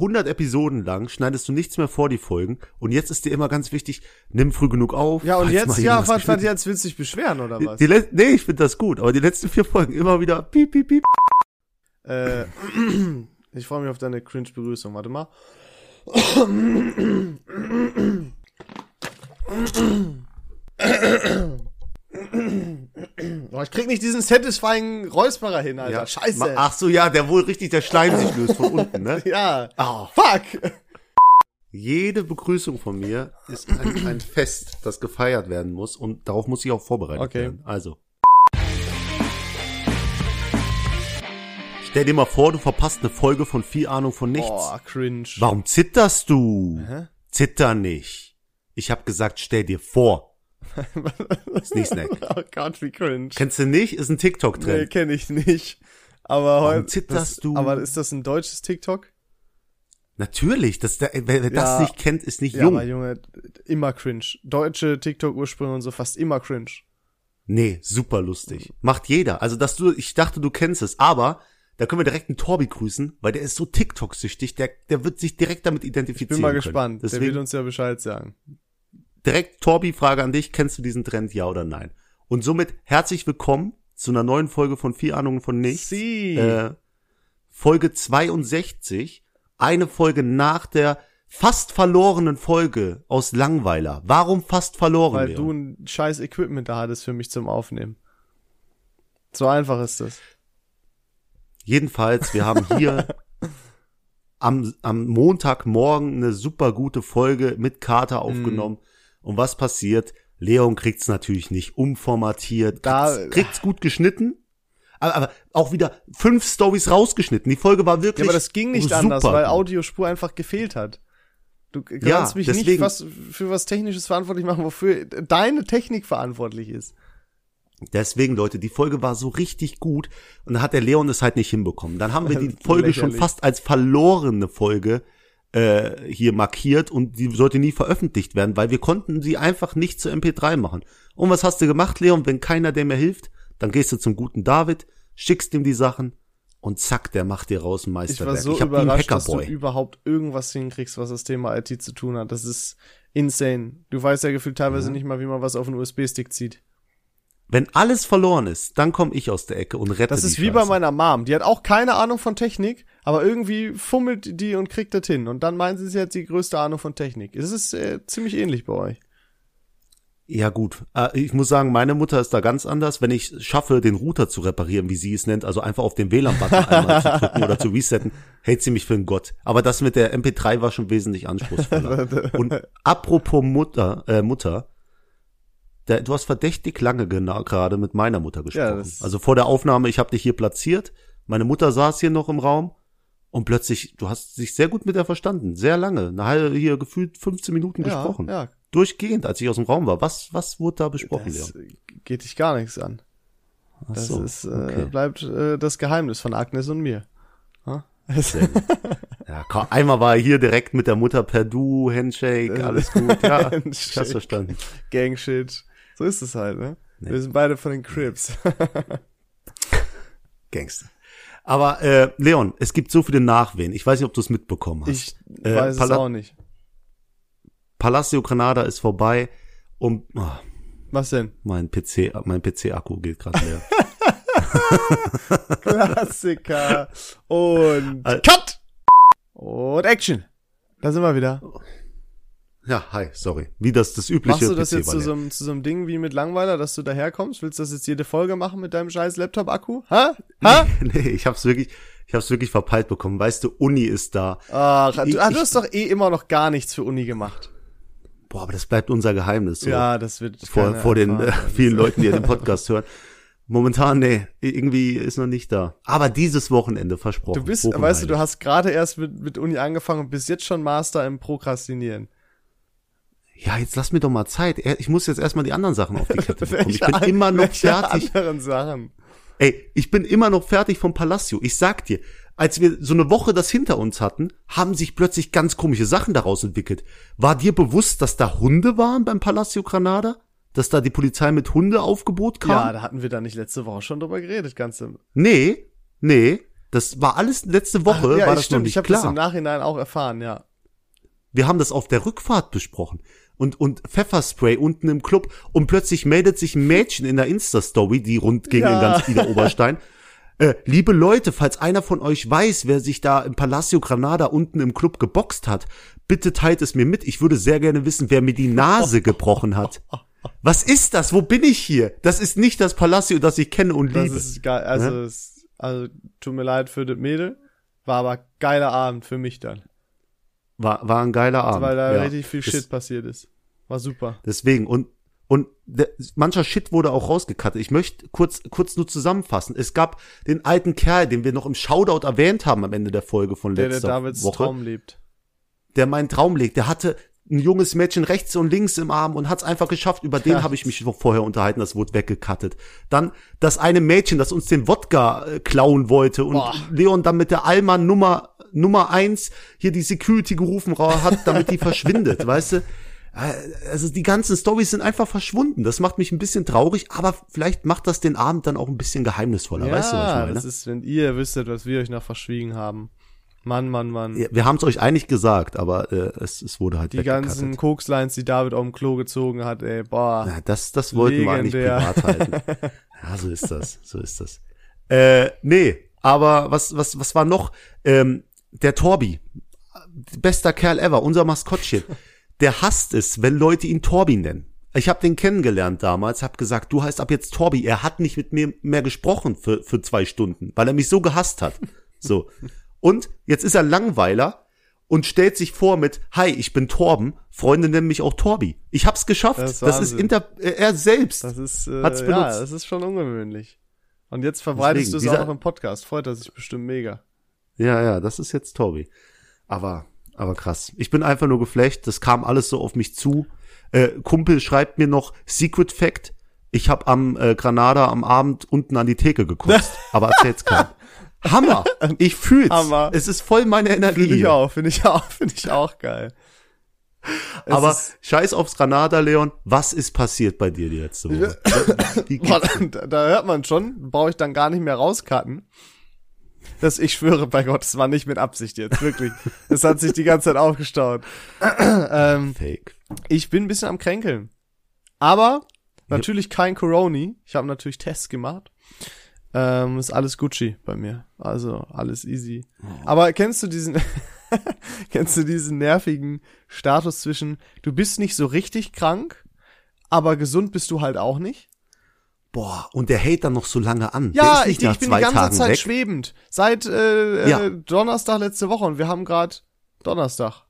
100 Episoden lang schneidest du nichts mehr vor die Folgen und jetzt ist dir immer ganz wichtig, nimm früh genug auf. Ja, und jetzt, ja, was, geschnitten- jetzt willst du dich beschweren, oder was? Die, die, nee, ich finde das gut, aber die letzten vier Folgen immer wieder piep, piep, piep. Äh, ich freue mich auf deine Cringe-Begrüßung. Warte mal. Oh, ich krieg nicht diesen satisfying Räusperer hin, Alter. Scheiße. Ma- Ach so, ja, der wohl richtig der Schleim sich löst von unten, ne? ja. Oh. Fuck. Jede Begrüßung von mir ist ein, ein Fest, das gefeiert werden muss und darauf muss ich auch vorbereitet Okay. werden. Also. Stell dir mal vor, du verpasst eine Folge von viel Ahnung von nichts. Boah, cringe. Warum zitterst du? Hä? Zitter nicht. Ich hab gesagt, stell dir vor. Ist nicht Snack. Oh Gott, wie cringe. Kennst du nicht? Ist ein Nee, TikTok-Trend. kenne ich nicht. Aber heute. zitterst das, du? Aber ist das ein deutsches TikTok? Natürlich, das, der, wer, wer das Ja. nicht kennt, ist nicht Ja, jung. aber Junge, immer cringe. Deutsche TikTok-Ursprünge und so fast immer cringe. Nee, super lustig. Macht jeder. Also, dass du, ich dachte, du kennst es, aber da können wir direkt einen Torbi grüßen, weil der ist so TikTok-süchtig, der, der wird sich direkt damit identifizieren. Bin mal können. gespannt. Der Deswegen wird uns ja Bescheid sagen. Direkt Torbi, Frage an dich, kennst du diesen Trend, ja oder nein? Und somit herzlich willkommen zu einer neuen Folge von Vier Ahnungen von Nichts. Sie. Äh, Folge 62, eine Folge nach der fast verlorenen Folge aus Langweiler. Warum fast verloren? weil Leon? du ein scheiß Equipment da hattest für mich zum Aufnehmen. So einfach ist das. Jedenfalls, wir haben hier am, am Montagmorgen eine super gute Folge mit Kater aufgenommen. Und was passiert? Leon kriegt's natürlich nicht umformatiert, Da- kriegt's, kriegt's gut geschnitten. Aber, aber auch wieder fünf Stories rausgeschnitten. Die Folge war Ja, wirklich aber das ging nicht super anders, weil. Audiospur einfach gefehlt hat. Du kannst Ja, mich nicht deswegen- was, für was Technisches verantwortlich machen, wofür deine Technik verantwortlich ist. Deswegen, Leute, die Folge war so richtig gut und da hat der Leon es halt nicht hinbekommen. Dann haben wir die. Folge schon fast als verlorene Folge äh, hier markiert und die sollte nie veröffentlicht werden, weil wir konnten sie einfach nicht zu MP3 machen. Und was hast du gemacht, Leon? Wenn keiner dir mehr hilft, dann gehst du zum guten David, schickst ihm die Sachen und zack, der macht dir raus ein Ich Meisterwerk. war so ein überrascht, dass du überhaupt irgendwas hinkriegst, was das Thema IT zu tun hat. Das ist insane. Du weißt ja gefühlt teilweise nicht mal, wie man was auf einen USB-Stick zieht. Wenn alles verloren ist, dann komme ich aus der Ecke und rette Das ist wie bei Scheiße. meiner Mom. Die hat auch keine Ahnung von Technik, aber irgendwie fummelt die und kriegt das hin. Und dann meint sie, sie hat die größte Ahnung von Technik. Es ist äh, ziemlich ähnlich bei euch. Ja gut, Äh, ich muss sagen, meine Mutter ist da ganz anders. Wenn ich schaffe, den Router zu reparieren, wie sie es nennt, also einfach auf den WLAN-Button einmal zu drücken oder zu resetten, hält sie mich für einen Gott. Aber das mit der MP3 war schon wesentlich anspruchsvoller. Und apropos Mutter, äh, Mutter, der, du hast verdächtig lange gerade mit meiner Mutter gesprochen. das- also vor der Aufnahme, ich habe dich hier platziert, meine Mutter saß hier noch im Raum und plötzlich, du hast dich sehr gut mit ihr verstanden, sehr lange, eine halbe hier gefühlt 15 Minuten gesprochen. Ja, ja. Durchgehend, als ich aus dem Raum war. Was, was wurde da besprochen, Das Leon? geht dich gar nichts an. Ach Das so, ist, äh, okay. bleibt äh, das Geheimnis von Agnes und mir. Es- Ja, komm, einmal war er hier direkt mit der Mutter per Du, Handshake, alles gut. Ja, ich hab's verstanden. Gangshit. So ist es halt, ne? Wir sind beide von den Crips. Gangster. Aber äh, Leon, es gibt so viele Nachwehen. Ich weiß nicht, ob du es mitbekommen hast. Ich Äh, weiß es Pala- auch nicht. Palacio Granada ist vorbei und oh, Was denn? mein PC, mein PC-Akku geht gerade leer. Klassiker. Und Al- Cut! Und Action. Da sind wir wieder. Ja, hi, sorry. Wie das das übliche Machst du das PC jetzt zu so, einem, zu so einem Ding wie mit Langweiler, dass du daherkommst? Willst du das jetzt jede Folge machen mit deinem scheiß Laptop-Akku? Ha? Ha? nee, ich hab's wirklich, ich hab's wirklich verpeilt bekommen. Weißt du, Uni ist da. Ach, Ich- du, ah, du hast doch eh immer noch gar nichts für Uni gemacht. Boah, aber das bleibt unser Geheimnis. So. Ja, das wird vor, vor den äh, vielen Leuten, die den Podcast hören. Momentan, nee, irgendwie ist noch nicht da. Aber dieses Wochenende versprochen. Du bist, weißt du, du hast gerade erst mit, mit Uni angefangen und bist jetzt schon Master im Prokrastinieren. Ja, jetzt lass mir doch mal Zeit. Ich muss jetzt erstmal die anderen Sachen auf die Kette bekommen. Ich bin an- immer noch fertig. anderen Sachen. Ey, ich bin immer noch fertig vom Palacio. Ich sag dir, als wir so eine Woche das hinter uns hatten, haben sich plötzlich ganz komische Sachen daraus entwickelt. War dir bewusst, dass da Hunde waren beim Palacio Granada? Dass da die Polizei mit Hundeaufgebot kam? Ja, da hatten wir da nicht letzte Woche schon drüber geredet, ganze. Nee, nee. Das war alles letzte Woche, ja, war das stimmt, noch nicht ich habe klar. das im Nachhinein auch erfahren, ja. Wir haben das auf der Rückfahrt besprochen. Und, und Pfefferspray unten im Club und plötzlich meldet sich ein Mädchen in der Insta-Story, die rund ging Ja. in ganz Ida Oberstein. Äh, liebe Leute, falls einer von euch weiß, wer sich da im Palacio Granada unten im Club geboxt hat, bitte teilt es mir mit. Ich würde sehr gerne wissen, wer mir die Nase gebrochen hat. Was ist das? Wo bin ich hier? Das ist nicht das Palacio, das ich kenne und Das liebe. ist geil. Also, es, also tut mir leid für das Mädel. War aber geiler Abend für mich dann. War, war ein geiler Abend. weil da ja. richtig viel Das- Shit passiert ist. War super. Deswegen und und der, mancher Shit wurde auch rausgekattet. Ich möchte kurz kurz nur zusammenfassen. Es gab den alten Kerl, den wir noch im Shoutout erwähnt haben am Ende der Folge von Der, der letzter Davids Woche, Traum lebt. der meinen Traum legt. Der hatte ein junges Mädchen rechts und links im Arm und hat es einfach geschafft. Über den habe ich mich vorher unterhalten. Das wurde weggekattet. Dann das eine Mädchen, das uns den Wodka äh, klauen wollte und Boah. Leon dann mit der Alma Nummer Nummer eins hier die Security gerufen hat, damit die verschwindet, weißt du? Äh, Also die ganzen Stories sind einfach verschwunden. Das macht mich ein bisschen traurig, aber vielleicht macht das den Abend dann auch ein bisschen geheimnisvoller. Ja, weißt du, was ich meine? das ist, wenn ihr wüsstet, was wir euch noch verschwiegen haben. Mann, Mann, Mann. Ja, wir haben es euch eigentlich gesagt, aber äh, es, es wurde halt die ganzen Kokslines, die David auf dem Klo gezogen hat, ey, boah. Ja, das, das wollten wir eigentlich Legendär. privat halten. Ja, so ist das, so ist das. Äh, nee, aber was, was, was war noch? Ähm, der Torbi, bester Kerl ever, unser Maskottchen, der hasst es, wenn Leute ihn Torbi nennen. Ich habe den kennengelernt damals, habe gesagt, du heißt ab jetzt Torbi. Er hat nicht mit mir mehr gesprochen für, für zwei Stunden, weil er mich so gehasst hat. So. Und jetzt ist er Langweiler und stellt sich vor mit, hi, ich bin Torben, Freunde nennen mich auch Torbi. Ich hab's geschafft. Das Das, ist ist Wahnsinn. inter äh, er selbst. Das ist, äh, Hat's ja, benutzt. das ist schon ungewöhnlich. Und jetzt verbreitest du es auch noch im Podcast. Freut er sich bestimmt mega. Ja, ja, das ist jetzt Torbi. Aber, aber krass. Ich bin einfach nur geflecht. Das kam alles so auf mich zu. Äh, Kumpel schreibt mir noch Secret Fact. Ich habe am äh, Granada am Abend unten an die Theke gekotzt. aber erzähl's keinem. Hammer. Ich fühl's. Hammer. Es ist voll meine Energie. Finde ich auch, finde ich auch, finde ich auch geil. Es Aber scheiß aufs Granada, Leon. Was ist passiert bei dir die letzte Woche? Da, da hört man schon, brauche ich dann gar nicht mehr rauscutten. Das, ich schwöre bei Gott, es war nicht mit Absicht jetzt, wirklich. Es hat sich die ganze Zeit aufgestaut. ähm, Fake. ich bin ein bisschen am Kränkeln. Aber natürlich kein Coroni. Ich habe natürlich Tests gemacht. Ähm, ist alles Gucci bei mir. Also alles easy. Aber kennst du diesen, kennst du diesen nervigen Status zwischen, du bist nicht so richtig krank, aber gesund bist du halt auch nicht? Boah, und der hält dann noch so lange an. der Ja, ist nicht ich, ich bin die ganze Tagen Zeit weg. schwebend. Seit äh, Ja. äh, Donnerstag letzte Woche und wir haben gerade Donnerstag.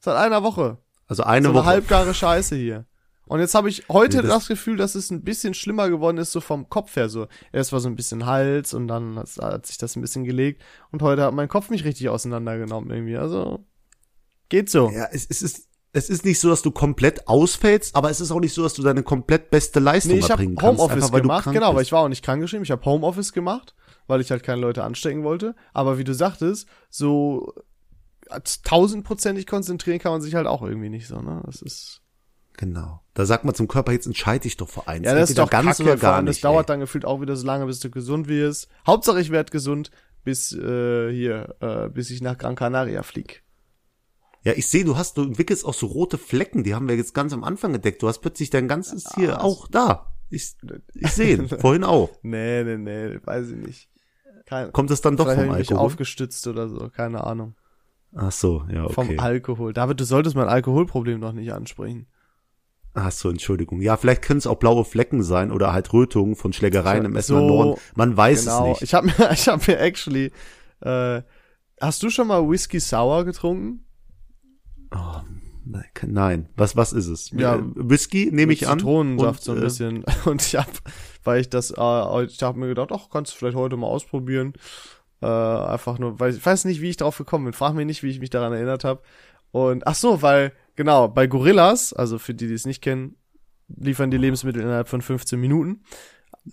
Seit einer Woche. Also eine so eine Woche. halbgare Scheiße hier. Und jetzt habe ich heute Nee, das, das- Gefühl, dass es ein bisschen schlimmer geworden ist, so vom Kopf her. So, erst war so ein bisschen Hals und dann hat, hat sich das ein bisschen gelegt. Und heute hat mein Kopf mich richtig auseinandergenommen irgendwie. Also geht so. Ja, es, es ist es ist nicht so, dass du komplett ausfällst, aber es ist auch nicht so, dass du deine komplett beste Leistung Nee, ich habe erbringen kannst. Homeoffice einfach, weil gemacht, krank genau, bist. ich war auch nicht krankgeschrieben. Ich habe Homeoffice gemacht, weil ich halt keine Leute anstecken wollte. Aber wie du sagtest, so tausendprozentig konzentrieren kann man sich halt auch irgendwie nicht so, ne? Das ist Genau. Da sagt man zum Körper, jetzt entscheide dich doch für eins. ja, das ist doch ganz kacke, oder gar nicht. das dauert ey. dann gefühlt auch wieder so lange, bis du gesund wirst. Hauptsache ich werde gesund, bis äh, hier, äh, bis ich nach Gran Canaria flieg. Ja, ich sehe, du hast, du entwickelst auch so rote Flecken, die haben wir jetzt ganz am Anfang entdeckt. Du hast plötzlich dein ganzes hier auch da. Ich, ich sehe vorhin auch. Nee, nee, nee, weiß ich nicht. Kein, Kommt das dann doch vom ich mich Alkohol? aufgestützt oder so, keine Ahnung. Ach so, ja, Vom okay. Alkohol. David, du solltest mein Alkoholproblem doch nicht ansprechen. Ach so, Entschuldigung. Ja, vielleicht können es auch blaue Flecken sein oder halt Rötungen von Schlägereien im Essener So, Norden. Man weiß genau. es nicht. Ich habe mir, ich habe mir actually, äh, hast du schon mal Whisky Sour getrunken? Nein, was was ist es? Ja, Äh, Whisky nehme ich an. Zitronensaft und, so ein äh, bisschen. Und ich hab, weil ich das, äh, ich habe mir gedacht, ach, kannst du vielleicht heute mal ausprobieren. Äh, einfach nur, weil ich weiß nicht, wie ich darauf gekommen bin. Frag mich nicht, wie ich mich daran erinnert habe. Und ach so, weil genau bei Gorillas, also für die, die es nicht kennen, liefern die Lebensmittel innerhalb von 15 Minuten.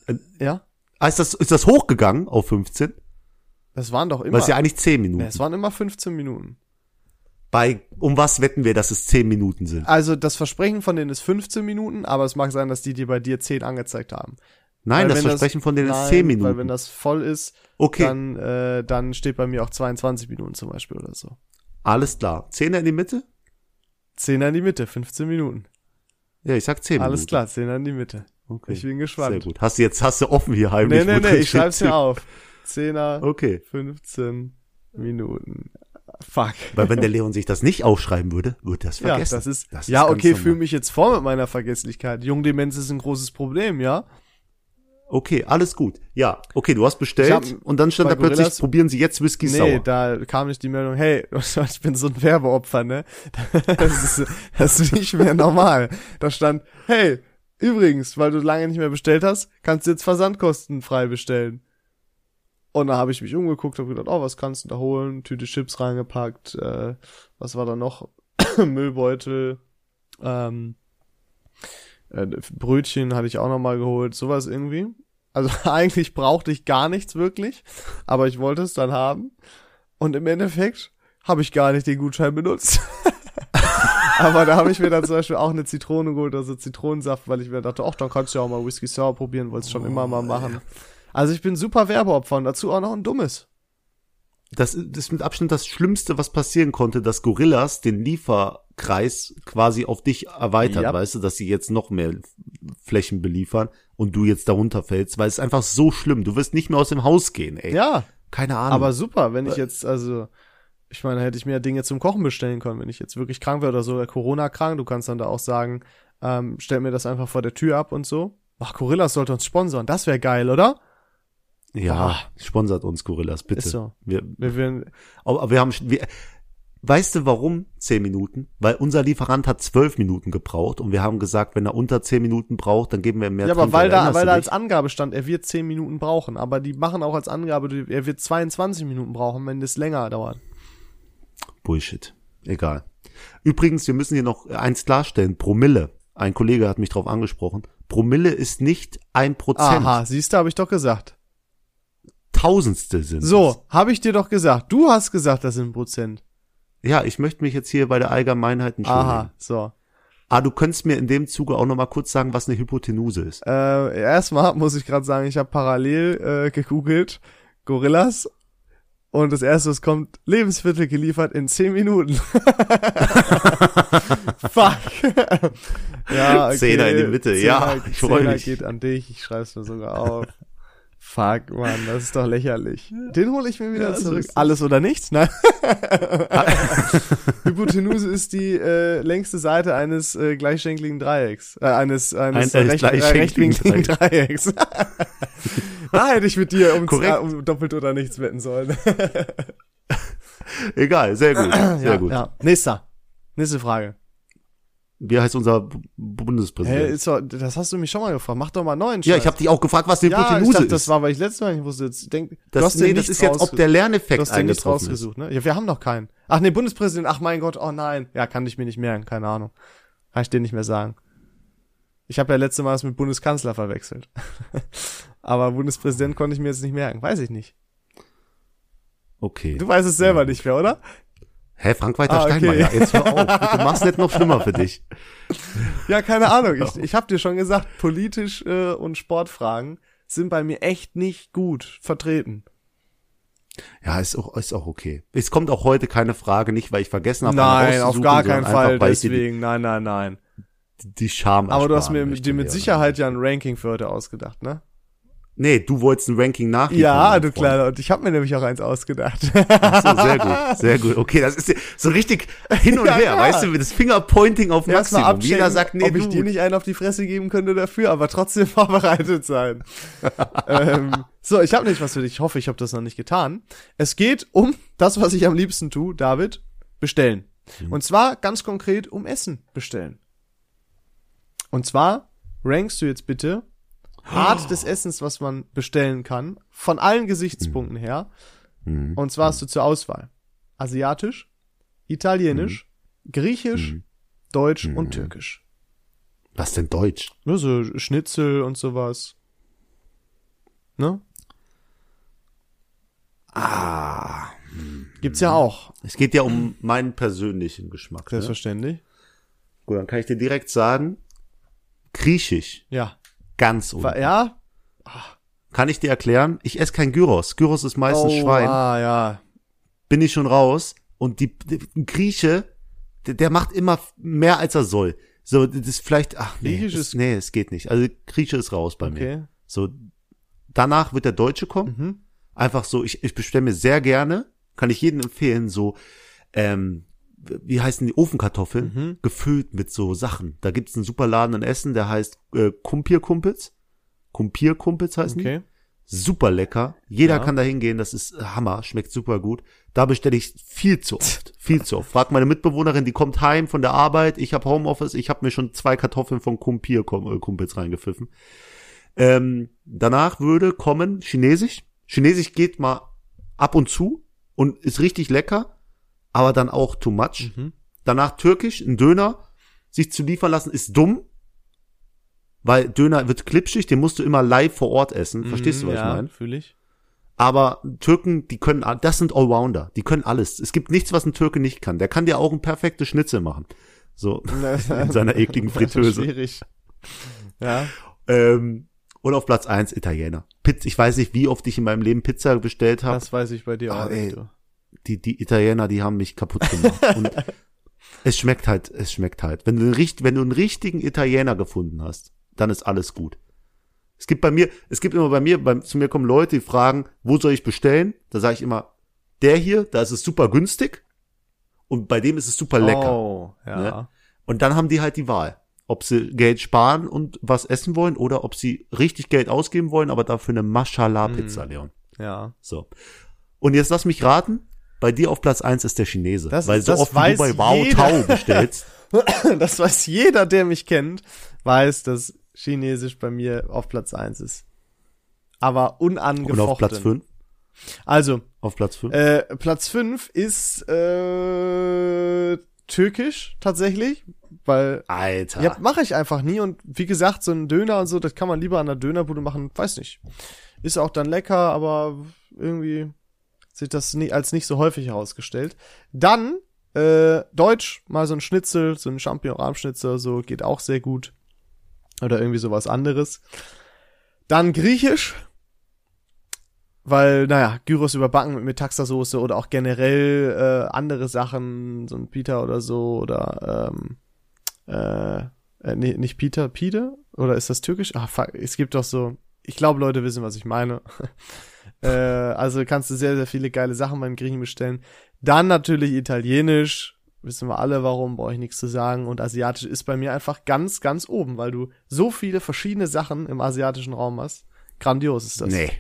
Äh, ja, Ah, ist das ist das hochgegangen auf 15? das waren doch immer. Was ja eigentlich 10 Minuten. Nee, es waren immer 15 Minuten. Bei um was wetten wir, dass es 10 Minuten sind? Also das Versprechen von denen ist 15 Minuten, aber es mag sein, dass die dir bei dir 10 angezeigt haben. Nein, Weil das Versprechen von denen ist nein, 10 Minuten. Weil wenn das voll ist, okay, dann, äh, dann steht bei mir auch 22 Minuten zum Beispiel oder so. alles klar. Zehner in die Mitte? Zehner in die Mitte, 15 Minuten. Ja, ich sag 10 Minuten. Alles klar, Zehner in die Mitte. Okay. Ich bin gespannt. Sehr gut. Hast du jetzt, hast du offen hier heimlich? Nee, nee, nee, ich schreib's mir auf. Zehner, Okay. 15 Minuten. Fuck. Weil wenn der Leon sich das nicht aufschreiben würde, würde er es Ja, vergessen. das ist, Das ja, ganz okay, fühle mich jetzt vor mit meiner Vergesslichkeit. Jungdemenz ist ein großes Problem, ja? Okay, alles gut. Ja, okay, du hast bestellt hab und dann stand da plötzlich, Gorillas- probieren Sie jetzt Whisky Nee, Sauer. da kam nicht die Meldung, hey, ich bin so ein Werbeopfer, ne? Das ist, das ist nicht mehr normal. Da stand, hey, übrigens, weil du lange nicht mehr bestellt hast, kannst du jetzt versandkostenfrei bestellen. Und da habe ich mich umgeguckt, habe gedacht, oh, was kannst du da holen? Tüte Chips reingepackt, äh, was war da noch? Müllbeutel, ähm, äh, Brötchen hatte ich auch noch mal geholt, sowas irgendwie. Also eigentlich brauchte ich gar nichts wirklich, aber ich wollte es dann haben. Und im Endeffekt habe ich gar nicht den Gutschein benutzt. aber da habe ich mir dann zum Beispiel auch eine Zitrone geholt, also Zitronensaft, weil ich mir dachte, ach, dann kannst du ja auch mal Whisky Sour probieren, wollt's schon immer mal machen. Also ich bin super Werbeopfer und dazu auch noch ein dummes. Das ist mit Abstand das Schlimmste, was passieren konnte, dass Gorillas den Lieferkreis quasi auf dich erweitert, Ja. weißt du, dass sie jetzt noch mehr Flächen beliefern und du jetzt darunter fällst, weil es ist einfach so schlimm. Du wirst nicht mehr aus dem Haus gehen, ey. Ja, Keine Ahnung. aber super, wenn ich jetzt, also, ich meine, hätte ich mir Dinge zum Kochen bestellen können, wenn ich jetzt wirklich krank wäre oder so, oder Corona krank, du kannst dann da auch sagen, ähm, stell mir das einfach vor der Tür ab und so. Ach, Gorillas sollte uns sponsern, das wäre geil, oder? Ja, sponsert uns Gorillas, bitte. Ist so. Wir, Wir werden, aber wir haben, wir, weißt du warum zehn Minuten? Weil unser Lieferant hat zwölf Minuten gebraucht und wir haben gesagt, wenn er unter zehn Minuten braucht, dann geben wir ihm mehr ja, aber weil da, weil da als Angabe stand, er wird 10 Minuten brauchen, aber die machen auch als Angabe, er wird 22 Minuten brauchen, wenn das länger dauert. Bullshit. Egal. Übrigens, wir müssen hier noch eins klarstellen. Promille. Ein Kollege hat mich darauf angesprochen. Promille ist nicht ein Prozent. Aha, siehst du, habe ich doch gesagt. Tausendstel sind. So, habe ich dir doch gesagt. Du hast gesagt, das sind Prozent. Ja, ich möchte mich jetzt hier bei der Allgemeinheit entschuldigen. Aha, so. Ah, du könntest mir in dem Zuge auch noch mal kurz sagen, was eine Hypotenuse ist. Äh, erstmal muss ich gerade sagen, ich habe parallel äh, gegoogelt Gorillas und das erste, was kommt, Lebensmittel geliefert in 10 Minuten. Fuck. ja, okay. Zehner in die Mitte, ja, Zehner, ich freu Zehner geht an dich, ich schreib's mir sogar auf. Fuck, Mann, das ist doch lächerlich. Den hole ich mir wieder Ja, zurück. Alles oder nichts? Nein. Hypotenuse ist die äh, längste Seite eines äh, gleichschenkligen Dreiecks. Äh, eines eines Ein- eines recht, äh, gleichschenkligen rechtwinkligen Dreiecks. da hätte ich mit dir um, äh, um doppelt oder nichts wetten sollen. Egal, sehr gut, sehr ja, gut. Ja. Nächster. Nächste Frage. Wie heißt unser B Hä, Bundespräsident? ist doch, das hast du mich schon mal gefragt. Mach doch mal neuen ja, Scheiß. ich habe dich auch gefragt, was eine ja, ich Hypotenuse dachte, ist. das war, weil ich letztes Mal nicht wusste. Jetzt denk, das, du hast nee, das ist jetzt, ob der Du Lerneffekt hast dir nichts eingetroffen ist. rausgesucht, ne? Ja, wir haben noch keinen. Ach nee, Bundespräsident, ach mein Gott, oh nein. Ja, kann ich mir nicht merken, keine Ahnung. Kann ich dir nicht mehr sagen. Ich habe ja letzte Mal das mit Bundeskanzler verwechselt. Aber Bundespräsident konnte ich mir jetzt nicht merken. Weiß ich nicht. Okay. Du weißt es selber nicht mehr, oder? Hä, Frank-Walter Ah, okay. Steinmeier, jetzt hör auf. Du machst nicht noch schlimmer für dich. Ja, keine Ahnung. Ich, ich habe dir schon gesagt, politisch äh, und Sportfragen sind bei mir echt nicht gut vertreten. Ja, ist auch, ist auch okay. Es kommt auch heute keine Frage, nicht weil ich vergessen habe. Nein, auf gar keinen Fall deswegen. Nein, nein, nein. Die, die Scham Aber du hast mir dir mit. Sicherheit ja ein Ranking für heute ausgedacht, ne? Nee, du wolltest ein Ranking nachliefern. Ja, du. Kleiner. Und ich habe mir nämlich auch eins ausgedacht. Ach so, sehr gut, sehr gut. Okay, das ist ja so richtig hin und Ja, her, klar. weißt du, wie das Fingerpointing auf Maximum. abchecken, Jeder sagt, nee, ob ich du. dir nicht einen auf die Fresse geben könnte dafür, aber trotzdem vorbereitet sein. ähm, so, ich habe nicht was für dich. Ich hoffe, ich habe das noch nicht getan. Es geht um das, was ich am liebsten tue, David, bestellen. Mhm. Und zwar ganz konkret um Essen bestellen. Und zwar rankst du jetzt bitte Art des Essens, was man bestellen kann, von allen Gesichtspunkten her. Mhm. Und zwar hast du zur Auswahl Asiatisch, Italienisch, Griechisch, Mhm. Deutsch und Türkisch. Was denn Deutsch? Ne, so Schnitzel und sowas. Ne? Ah. Gibt's ja auch. Es geht ja um meinen persönlichen Geschmack. Ne? Selbstverständlich. Gut, dann kann ich dir direkt sagen, Griechisch, Ja. Ganz unten. Ja, Kann ich dir erklären? Ich esse kein Gyros. Gyros ist meistens Schwein. Ah, ja. Bin ich schon raus. Und die, die Grieche, der, der macht immer mehr als er soll. So, das ist vielleicht, ach nee, Griechisch ist- nee, es geht nicht. Also Grieche ist raus bei mir. Okay. So, danach wird der Deutsche kommen. Mhm. Einfach so, ich, ich bestelle mir sehr gerne, kann ich jedem empfehlen, so, ähm, wie heißen die Ofenkartoffeln, Mhm. gefüllt mit so Sachen. Da gibt's einen super Laden in Essen, der heißt äh, Kumpierkumpels. Kumpierkumpels heißen die. Okay. Super lecker. Jeder Ja. kann da hingehen, das ist Hammer, schmeckt super gut. Da bestelle ich viel zu oft, viel zu oft. Frag meine Mitbewohnerin, die kommt heim von der Arbeit, ich habe Homeoffice, ich habe mir schon zwei Kartoffeln von Kumpierkumpels reingepfiffen. Ähm, danach würde kommen Chinesisch. Chinesisch geht mal ab und zu und ist richtig lecker, aber dann auch too much. Mhm. Danach Türkisch, ein Döner, sich zu liefern lassen, ist dumm. Weil Döner wird klipschig, den musst du immer live vor Ort essen. Verstehst du, was Mhm, ja, ich meine? fühle ich. Aber Türken, die können, das sind Allrounder. Die können alles. Es gibt nichts, was ein Türke nicht kann. Der kann dir auch ein perfektes Schnitzel machen. So, in seiner ekligen Fritteuse. Schwierig. Ja. Ähm, und auf Platz eins Italiener. Pizza, ich weiß nicht, wie oft ich in meinem Leben Pizza bestellt habe. Das weiß ich bei dir Ah, auch ey. nicht. Die, die Italiener, die haben mich kaputt gemacht. und es schmeckt halt, es schmeckt halt. Wenn du, einen, richt- wenn du einen richtigen Italiener gefunden hast, dann ist alles gut. Es gibt bei mir, es gibt immer bei mir, bei, zu mir kommen Leute, die fragen, wo soll ich bestellen? Da sage ich immer, der hier, da ist es super günstig und bei dem ist es super lecker. Oh, ja. Ne? Und dann haben die halt die Wahl, ob sie Geld sparen und was essen wollen oder ob sie richtig Geld ausgeben wollen, aber dafür eine Mashallah-Pizza, Leon. Ja. So. Und jetzt lass mich raten, bei dir auf Platz eins ist der Chinese. Das- weil so das oft wie du bei Wow jeder. Tau bestellst. Das weiß jeder, der mich kennt, weiß, dass Chinesisch bei mir auf Platz eins ist. Aber und unangefochten. auf Platz fünf. Also, Auf Platz fünf. äh, Platz fünf ist äh, türkisch tatsächlich, weil Alter. ja, mache ich einfach nie und wie gesagt, so ein Döner und so, das kann man lieber an der Dönerbude machen, weiß nicht. Ist auch dann lecker, aber irgendwie sich das als nicht so häufig herausgestellt. Dann äh, Deutsch, mal so ein Schnitzel, so ein Champignon-Rahmschnitzel, so geht auch sehr gut. Oder irgendwie sowas anderes. Dann Griechisch, weil, naja, Gyros überbacken mit Metaxa-Soße oder auch generell äh, andere Sachen, so ein Pita oder so oder ähm, äh, äh, nee, nicht Peter, Pide? Oder ist das türkisch? Ah, fuck, es gibt doch so, ich glaube, Leute wissen, was ich meine. Äh, also kannst du sehr, sehr viele geile Sachen beim Griechen bestellen. Dann natürlich Italienisch, wissen wir alle warum, brauche ich nichts zu sagen. Und Asiatisch ist bei mir einfach ganz, ganz oben, weil du so viele verschiedene Sachen im asiatischen Raum hast. Grandios ist das. Nee.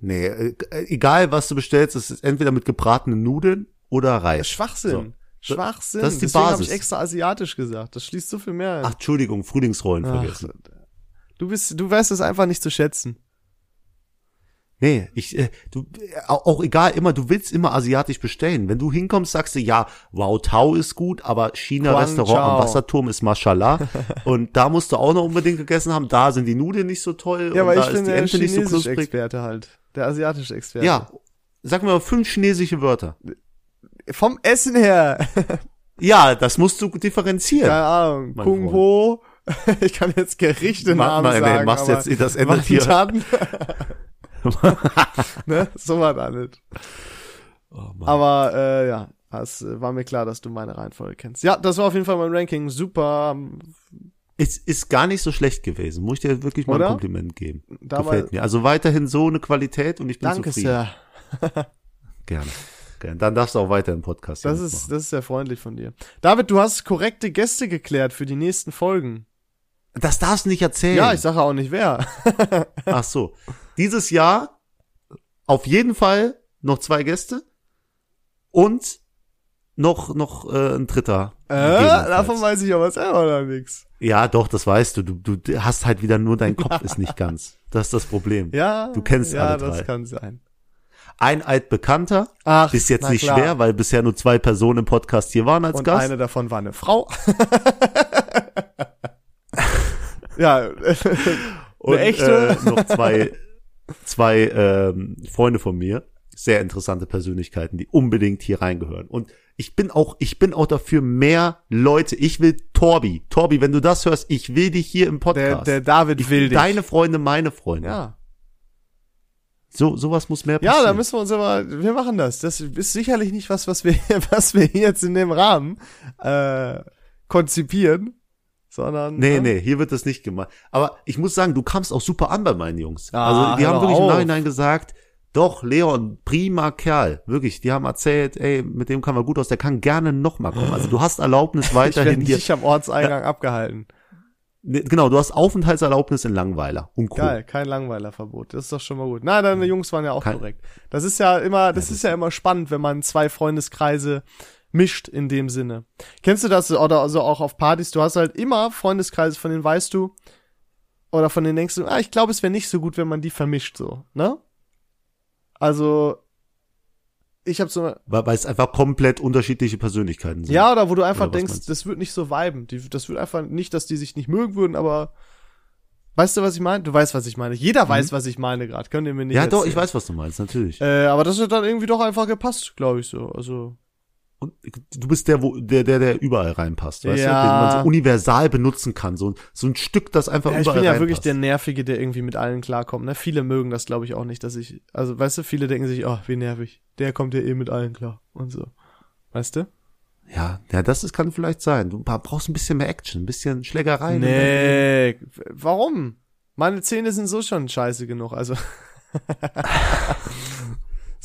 Nee. äh, Egal, was du bestellst, es ist entweder mit gebratenen Nudeln oder Reis. Schwachsinn. Schwachsinn. das ist die Deswegen habe Basis. ich extra asiatisch gesagt. Das schließt so viel mehr ein. Ach, Entschuldigung, Frühlingsrollen Ach, vergessen. du bist, du weißt es einfach nicht zu schätzen. Nee, ich, äh, du, äh, auch egal, immer, du willst immer asiatisch bestellen. Wenn du hinkommst, sagst du, ja, Wow Tau ist gut, aber China-Restaurant am. Wasserturm ist Mashallah. und da musst du auch noch unbedingt gegessen haben. Da sind die Nudeln nicht so toll. Ja, und aber da ich ist bin die der Ente nicht so knusprig. Experte halt. Der asiatische Experte. Ja, sag mir mal fünf chinesische Wörter. Vom Essen her. Ja, das musst du differenzieren. Keine Ahnung. Mein Kung Po. Ich kann jetzt Gerichte Namen ma- nee, sagen. machst aber jetzt das endet hier. Ne? So war das nicht. Oh. Aber äh, ja, es äh, war mir klar, dass du meine Reihenfolge kennst. Ja, das war auf jeden Fall mein Ranking. Super. Es ist gar nicht so schlecht gewesen. Muss ich dir wirklich mal Oder? ein Kompliment geben. Dabei- Gefällt mir. Also weiterhin so eine Qualität und ich bin Danke zufrieden. sehr. Gerne. Gerne. Dann darfst du auch weiter im Podcast Das ist, das ist sehr freundlich von dir. David, du hast korrekte Gäste geklärt für die nächsten Folgen. Das darfst du nicht erzählen. Ja, ich sage auch nicht wer. Ach so. Dieses Jahr auf jeden Fall noch zwei Gäste und noch noch äh, ein dritter. Äh, davon weiß ich aber selber noch nix. ja, doch, das weißt du. du. Du hast halt wieder nur dein Kopf ist nicht ganz. Das ist das Problem. Ja, Du kennst ja, alle das drei. kann sein. Ein altbekannter Ach, ist jetzt nicht klar. schwer, weil bisher nur zwei Personen im Podcast hier waren als Und Gast. eine davon war eine Frau. ja, und eine echte. Äh, noch zwei, zwei ähm, Freunde von mir, sehr interessante Persönlichkeiten, die unbedingt hier reingehören. Und ich bin auch, ich bin auch dafür mehr Leute. Ich will Torbi, Torbi, wenn du das hörst, ich will dich hier im der, Podcast. der David ich will dich. deine Freunde, meine Freunde. ja. So, sowas muss mehr Ja, passieren. da müssen wir uns aber, wir machen das. Das ist sicherlich nicht was, was wir, was wir jetzt in dem Rahmen äh, konzipieren, sondern. Nee, ne? nee, hier wird das nicht gemacht. Aber ich muss sagen, du kamst auch super an bei meinen Jungs. Ah, also die haben wirklich im auf. Nachhinein gesagt, doch, Leon, prima Kerl. Wirklich, die haben erzählt, ey, mit dem kann man gut aus, der kann gerne noch mal kommen. Also du hast Erlaubnis Ich weiterhin hier. nicht am Ortseingang abgehalten. Nee, Genau, du hast Aufenthaltserlaubnis in Langweiler und Co. Geil, kein Langweilerverbot. Das ist doch schon mal gut. Nein, deine Jungs waren ja auch Kein- korrekt. Das ist ja immer, das ist ja immer spannend, wenn man zwei Freundeskreise mischt in dem Sinne. Kennst du das oder also auch auf Partys? Du hast halt immer Freundeskreise, von denen weißt du oder von denen denkst du, ah, ich glaube, es wäre nicht so gut, wenn man die vermischt so, ne? Also ich habe so Weil, weil es einfach komplett unterschiedliche Persönlichkeiten sind. ja, oder wo du einfach denkst, das wird nicht so viben. Die, das wird einfach nicht, dass die sich nicht mögen würden, aber weißt du, was ich meine? Du weißt, was ich meine. Jeder weiß, was ich meine gerade. Könnt ihr mir nicht Mhm. Ja, doch, erzählen. ich weiß, was du meinst, natürlich. Äh, aber das hat dann irgendwie doch einfach gepasst, glaube ich so. Also du bist der, wo, der, der, der überall reinpasst, weißt Ja. du? Den man so universal benutzen kann. So, so ein Stück, das einfach ja, ich überall bin ja reinpasst. wirklich der Nervige, der irgendwie mit allen klarkommt. Ne? Viele mögen das, glaube ich, auch nicht, dass ich. Also, weißt du, viele denken sich, oh, wie nervig. Der kommt ja eh mit allen klar und so. Weißt du? Ja, ja, das ist, kann vielleicht sein. Du brauchst ein bisschen mehr Action, ein bisschen Schlägerei. Nee, warum? Meine Zähne sind so schon scheiße genug, also.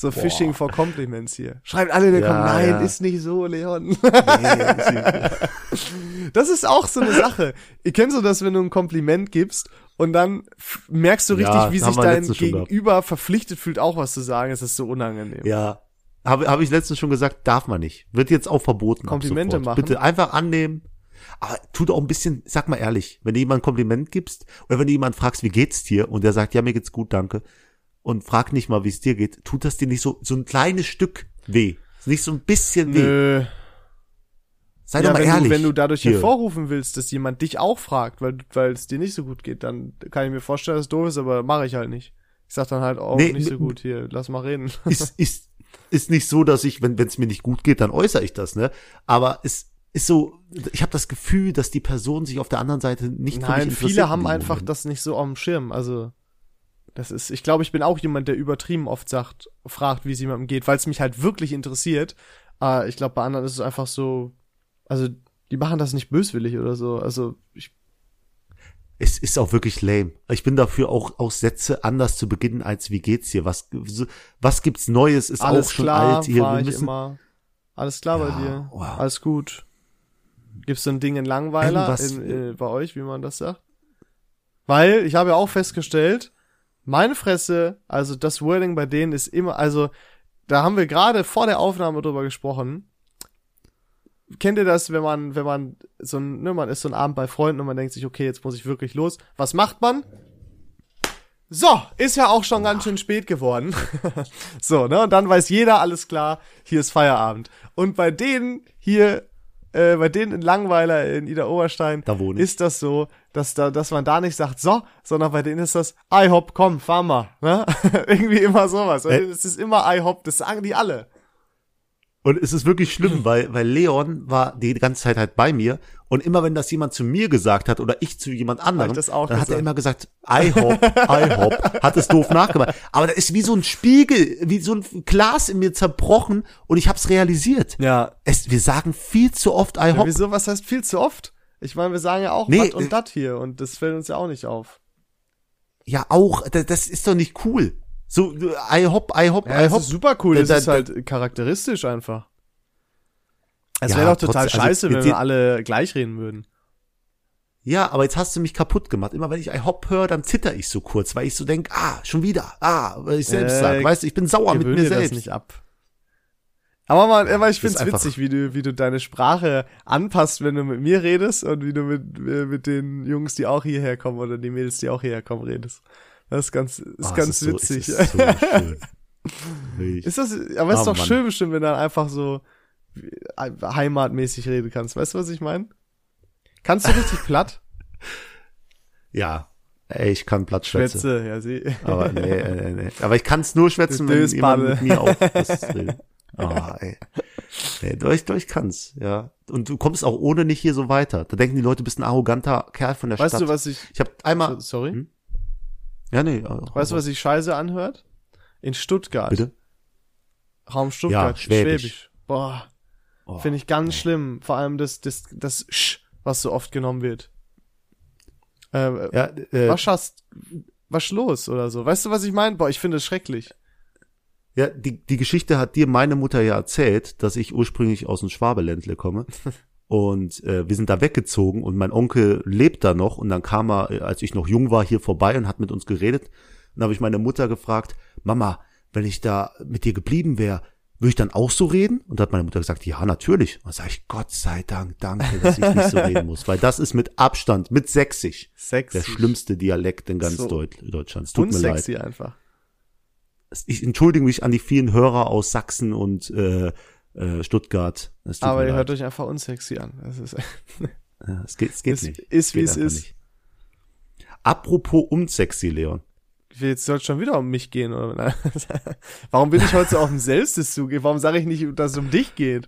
so Fishing for Compliments hier. Schreibt alle in den Ja, Kommentaren, nein, ja. ist nicht so, Leon. Nee, Das ist auch so eine Sache. Ihr kennt so das, wenn du ein Kompliment gibst und dann merkst du richtig, Ja, wie sich dein schon gehabt. Gegenüber verpflichtet fühlt, auch was zu sagen. Es ist so unangenehm. ja. Habe hab ich letztens schon gesagt, darf man nicht. Wird jetzt auch verboten. Komplimente machen. Bitte einfach annehmen. Aber tut auch ein bisschen, sag mal ehrlich, wenn du jemand ein Kompliment gibst oder wenn du jemand fragst, wie geht's dir und der sagt, ja, mir geht's gut, danke und frag nicht mal, wie es dir geht, tut das dir nicht so so ein kleines Stück weh? Nicht so ein bisschen weh. Nö. Sei ja, doch mal wenn, ehrlich. Du, wenn du dadurch Hier. hervorrufen willst, dass jemand dich auch fragt, weil weil es dir nicht so gut geht, dann kann ich mir vorstellen, dass es doof ist, aber mache ich halt nicht. Ich sag dann halt auch Nee, nicht so gut hier, lass mal reden. ist, ist, ist nicht so, dass ich, wenn es mir nicht gut geht, dann äußere ich das, ne? Aber es ist so, ich habe das Gefühl, dass die Person sich auf der anderen Seite nicht für mich Nein, interessiert viele haben einfach das nicht so dem Schirm. Also das ist, ich glaube, ich bin auch jemand, der übertrieben oft sagt, fragt, wie es jemandem geht, weil es mich halt wirklich interessiert. Aber ich glaube, bei anderen ist es einfach so, also die machen das nicht böswillig oder so. Also ich, Es ist auch wirklich lame. Ich bin dafür auch, auch Sätze anders zu beginnen als wie geht's hier? Was, was gibt's Neues? Ist alles auch schon klar, alt hier. war Wir müssen, immer. Alles klar Ja, bei dir. wow. Alles gut. Gibt's so ein Ding in Langweiler Irgendwas- in, äh, bei euch, wie man das sagt? Weil ich habe ja auch festgestellt, meine Fresse, also das Wording bei denen ist immer, also da haben wir gerade vor der Aufnahme drüber gesprochen. Kennt ihr das, wenn man, wenn man so ein, ne, man ist so ein Abend bei Freunden und man denkt sich, okay, jetzt muss ich wirklich los. Was macht man? So, ist ja auch schon ganz schön spät geworden. so, ne? Und dann weiß jeder, alles klar, hier ist Feierabend. Und bei denen hier, äh, bei denen in Langweiler in Ida Oberstein, Da ist das so, dass da, dass man da nicht sagt, so, sondern bei denen ist das, I hop, komm, fahr mal, ne? Irgendwie immer sowas. Äh. es ist immer I hop, das sagen die alle. Und es ist wirklich schlimm, weil, weil Leon war die ganze Zeit halt bei mir und immer wenn das jemand zu mir gesagt hat oder ich zu jemand anderem, das dann hat er immer gesagt, I hop, I hop, hat es doof nachgemacht. Aber da ist wie so ein Spiegel, wie so ein Glas in mir zerbrochen und ich hab's realisiert. Ja. Es, wir sagen viel zu oft I hop. Wieso, was heißt viel zu oft? Ich meine, wir sagen ja auch Nee, und äh, dat hier und das fällt uns ja auch nicht auf. Ja, auch, das, das ist doch nicht cool. So, I hop, I hop, Ja, I das hop. ist super cool. Da- Das da- ist halt charakteristisch einfach. Es Ja, wäre doch total trotzdem, also scheiße, wenn jetzt wir die- alle gleich reden würden. Ja, aber jetzt hast du mich kaputt gemacht. Immer wenn ich I hop höre, dann zitter ich so kurz, weil ich so denk, ah, schon wieder, ah, weil ich selbst Äh, sag, weißt du, ich bin sauer mit mir dir das selbst. nicht ab. Aber man, aber ich das find's witzig, wie du, wie du deine Sprache anpasst, wenn du mit mir redest und wie du mit, mit den Jungs, die auch hierher kommen oder die Mädels, die auch hierher kommen, redest. Das ist ganz, ist Ah, es ganz so- witzig. Es ist so schön. Ist das, aber ist Oh, doch Mann. schön bestimmt, wenn du dann einfach so äh, heimatmäßig reden kannst. Weißt du, was ich meine? Kannst du richtig platt? ja, ey, ich kann platt schwätzen. Schwätze, ja, sie. Aber nee, äh, nee, nee. Aber ich kann es nur schwätzen, wenn jemand mit mir auch das redet. Ah, ey. Nee, doch, ich kann's, ja. Und du kommst auch ohne nicht hier so weiter. Da denken die Leute, du bist ein arroganter Kerl von der Weißt Stadt. du, was ich, ich habe einmal, sorry? Hm? Ja, nee. auch- Weißt du, was sich scheiße anhört? In Stuttgart. Bitte? Raum Stuttgart. Ja, Schwäbisch. Boah, Oh, finde ich ganz nee. schlimm. Vor allem das, das, das Sch, was so oft genommen wird. Äh, Ja, äh, was hast, was los oder so? Weißt du, was ich meine? Boah, ich finde es schrecklich. ja die, die Geschichte hat dir meine Mutter ja erzählt, dass ich ursprünglich aus dem Schwabeländle komme. Und äh, wir sind da weggezogen und mein Onkel lebt da noch und dann kam er, äh, als ich noch jung war, hier vorbei und hat mit uns geredet. Und dann habe ich meine Mutter gefragt, Mama, wenn ich da mit dir geblieben wäre, würde ich dann auch so reden? Und da hat meine Mutter gesagt, ja, natürlich. Und dann sage ich, Gott sei Dank, danke, dass ich nicht so reden muss. Weil das ist mit Abstand, mit Sächsisch, Sexy. der schlimmste Dialekt in ganz So. Deut Deutschland. Es tut mir leid. Einfach. Ich entschuldige mich an die vielen Hörer aus Sachsen und äh, äh, Stuttgart. Es tut Aber ihr hört euch einfach unsexy an. Das ist, Ja, es geht, es geht ist, nicht. ist wie Geht es ist. nicht. Apropos unsexy, Leon. Jetzt soll es schon wieder um mich gehen, oder? Warum bin ich heute so auf dem Selbstes zugehe? Warum sage ich nicht, dass es um dich geht?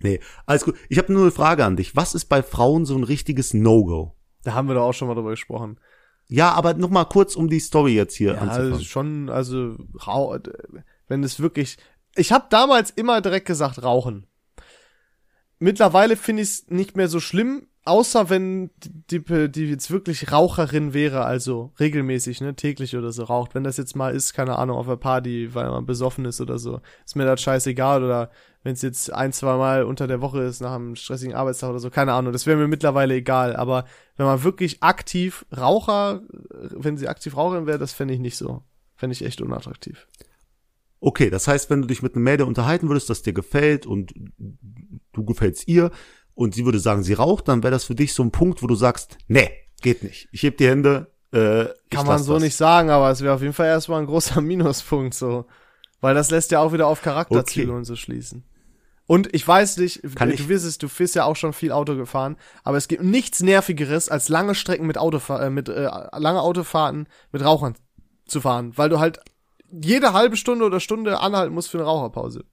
Nee, alles gut. Ich habe nur eine Frage an dich. Was ist bei Frauen so ein richtiges No-Go? Da haben wir doch auch schon mal drüber gesprochen. Ja, aber noch mal kurz, um die Story jetzt hier Ja, anzufangen. also schon, also wenn es wirklich. Ich habe damals immer direkt gesagt, rauchen. Mittlerweile finde ich es nicht mehr so schlimm, außer wenn die, die, die jetzt wirklich Raucherin wäre, also regelmäßig, ne, täglich oder so raucht. Wenn das jetzt mal ist, keine Ahnung, auf der Party, weil man besoffen ist oder so, ist mir das scheißegal. Oder wenn es jetzt ein, zwei Mal unter der Woche ist, nach einem stressigen Arbeitstag oder so, keine Ahnung, das wäre mir mittlerweile egal. Aber wenn man wirklich aktiv Raucher, wenn sie aktiv Raucherin wäre, das fände ich nicht so. Fände ich echt unattraktiv. Okay, das heißt, wenn du dich mit einem Mädel unterhalten würdest, das dir gefällt und du gefällst ihr und sie würde sagen, sie raucht, dann wäre das für dich so ein Punkt, wo du sagst, nee, geht nicht. Ich heb die Hände. Äh, ich Kann man so das. nicht sagen, aber es wäre auf jeden Fall erstmal ein großer Minuspunkt so. Weil das lässt ja auch wieder auf Charakterzüge Okay. und so schließen. Und ich weiß nicht, Kann du ich- wirst es, du bist ja auch schon viel Auto gefahren, aber es gibt nichts nervigeres als lange Strecken mit Autofahr äh, mit äh, lange Autofahrten mit Rauchern zu fahren, weil du halt jede halbe Stunde oder Stunde anhalten musst für eine Raucherpause.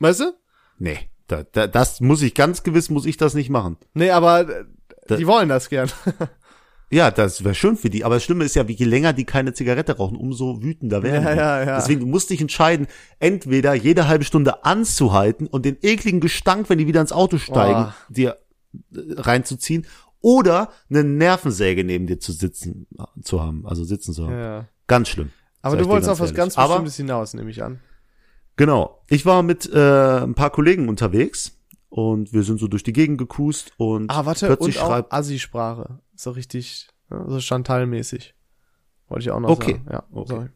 Weißt du? Nee, da, da, das muss ich ganz gewiss, muss ich das nicht machen. Nee, aber äh, Da- die wollen das gern. Ja, das wäre schön für die. Aber das Schlimme ist ja, wie je länger die keine Zigarette rauchen, umso wütender werden Ja, die. ja, ja. Deswegen du musst dich entscheiden, entweder jede halbe Stunde anzuhalten und den ekligen Gestank, wenn die wieder ins Auto steigen, Oh. dir äh, reinzuziehen, oder eine Nervensäge neben dir zu sitzen zu haben, also sitzen zu haben. ja. Ganz schlimm. Aber du wolltest auf was ganz Bestimmtes hinaus, nehme ich an. Genau. Ich war mit äh, ein paar Kollegen unterwegs und wir sind so durch die Gegend gecruised und Ah, warte, plötzlich und auch schreibt Assi-Sprache. So richtig, ja, so Chantal-mäßig. Wollte ich auch noch Okay. sagen. Ja, Okay. sorry.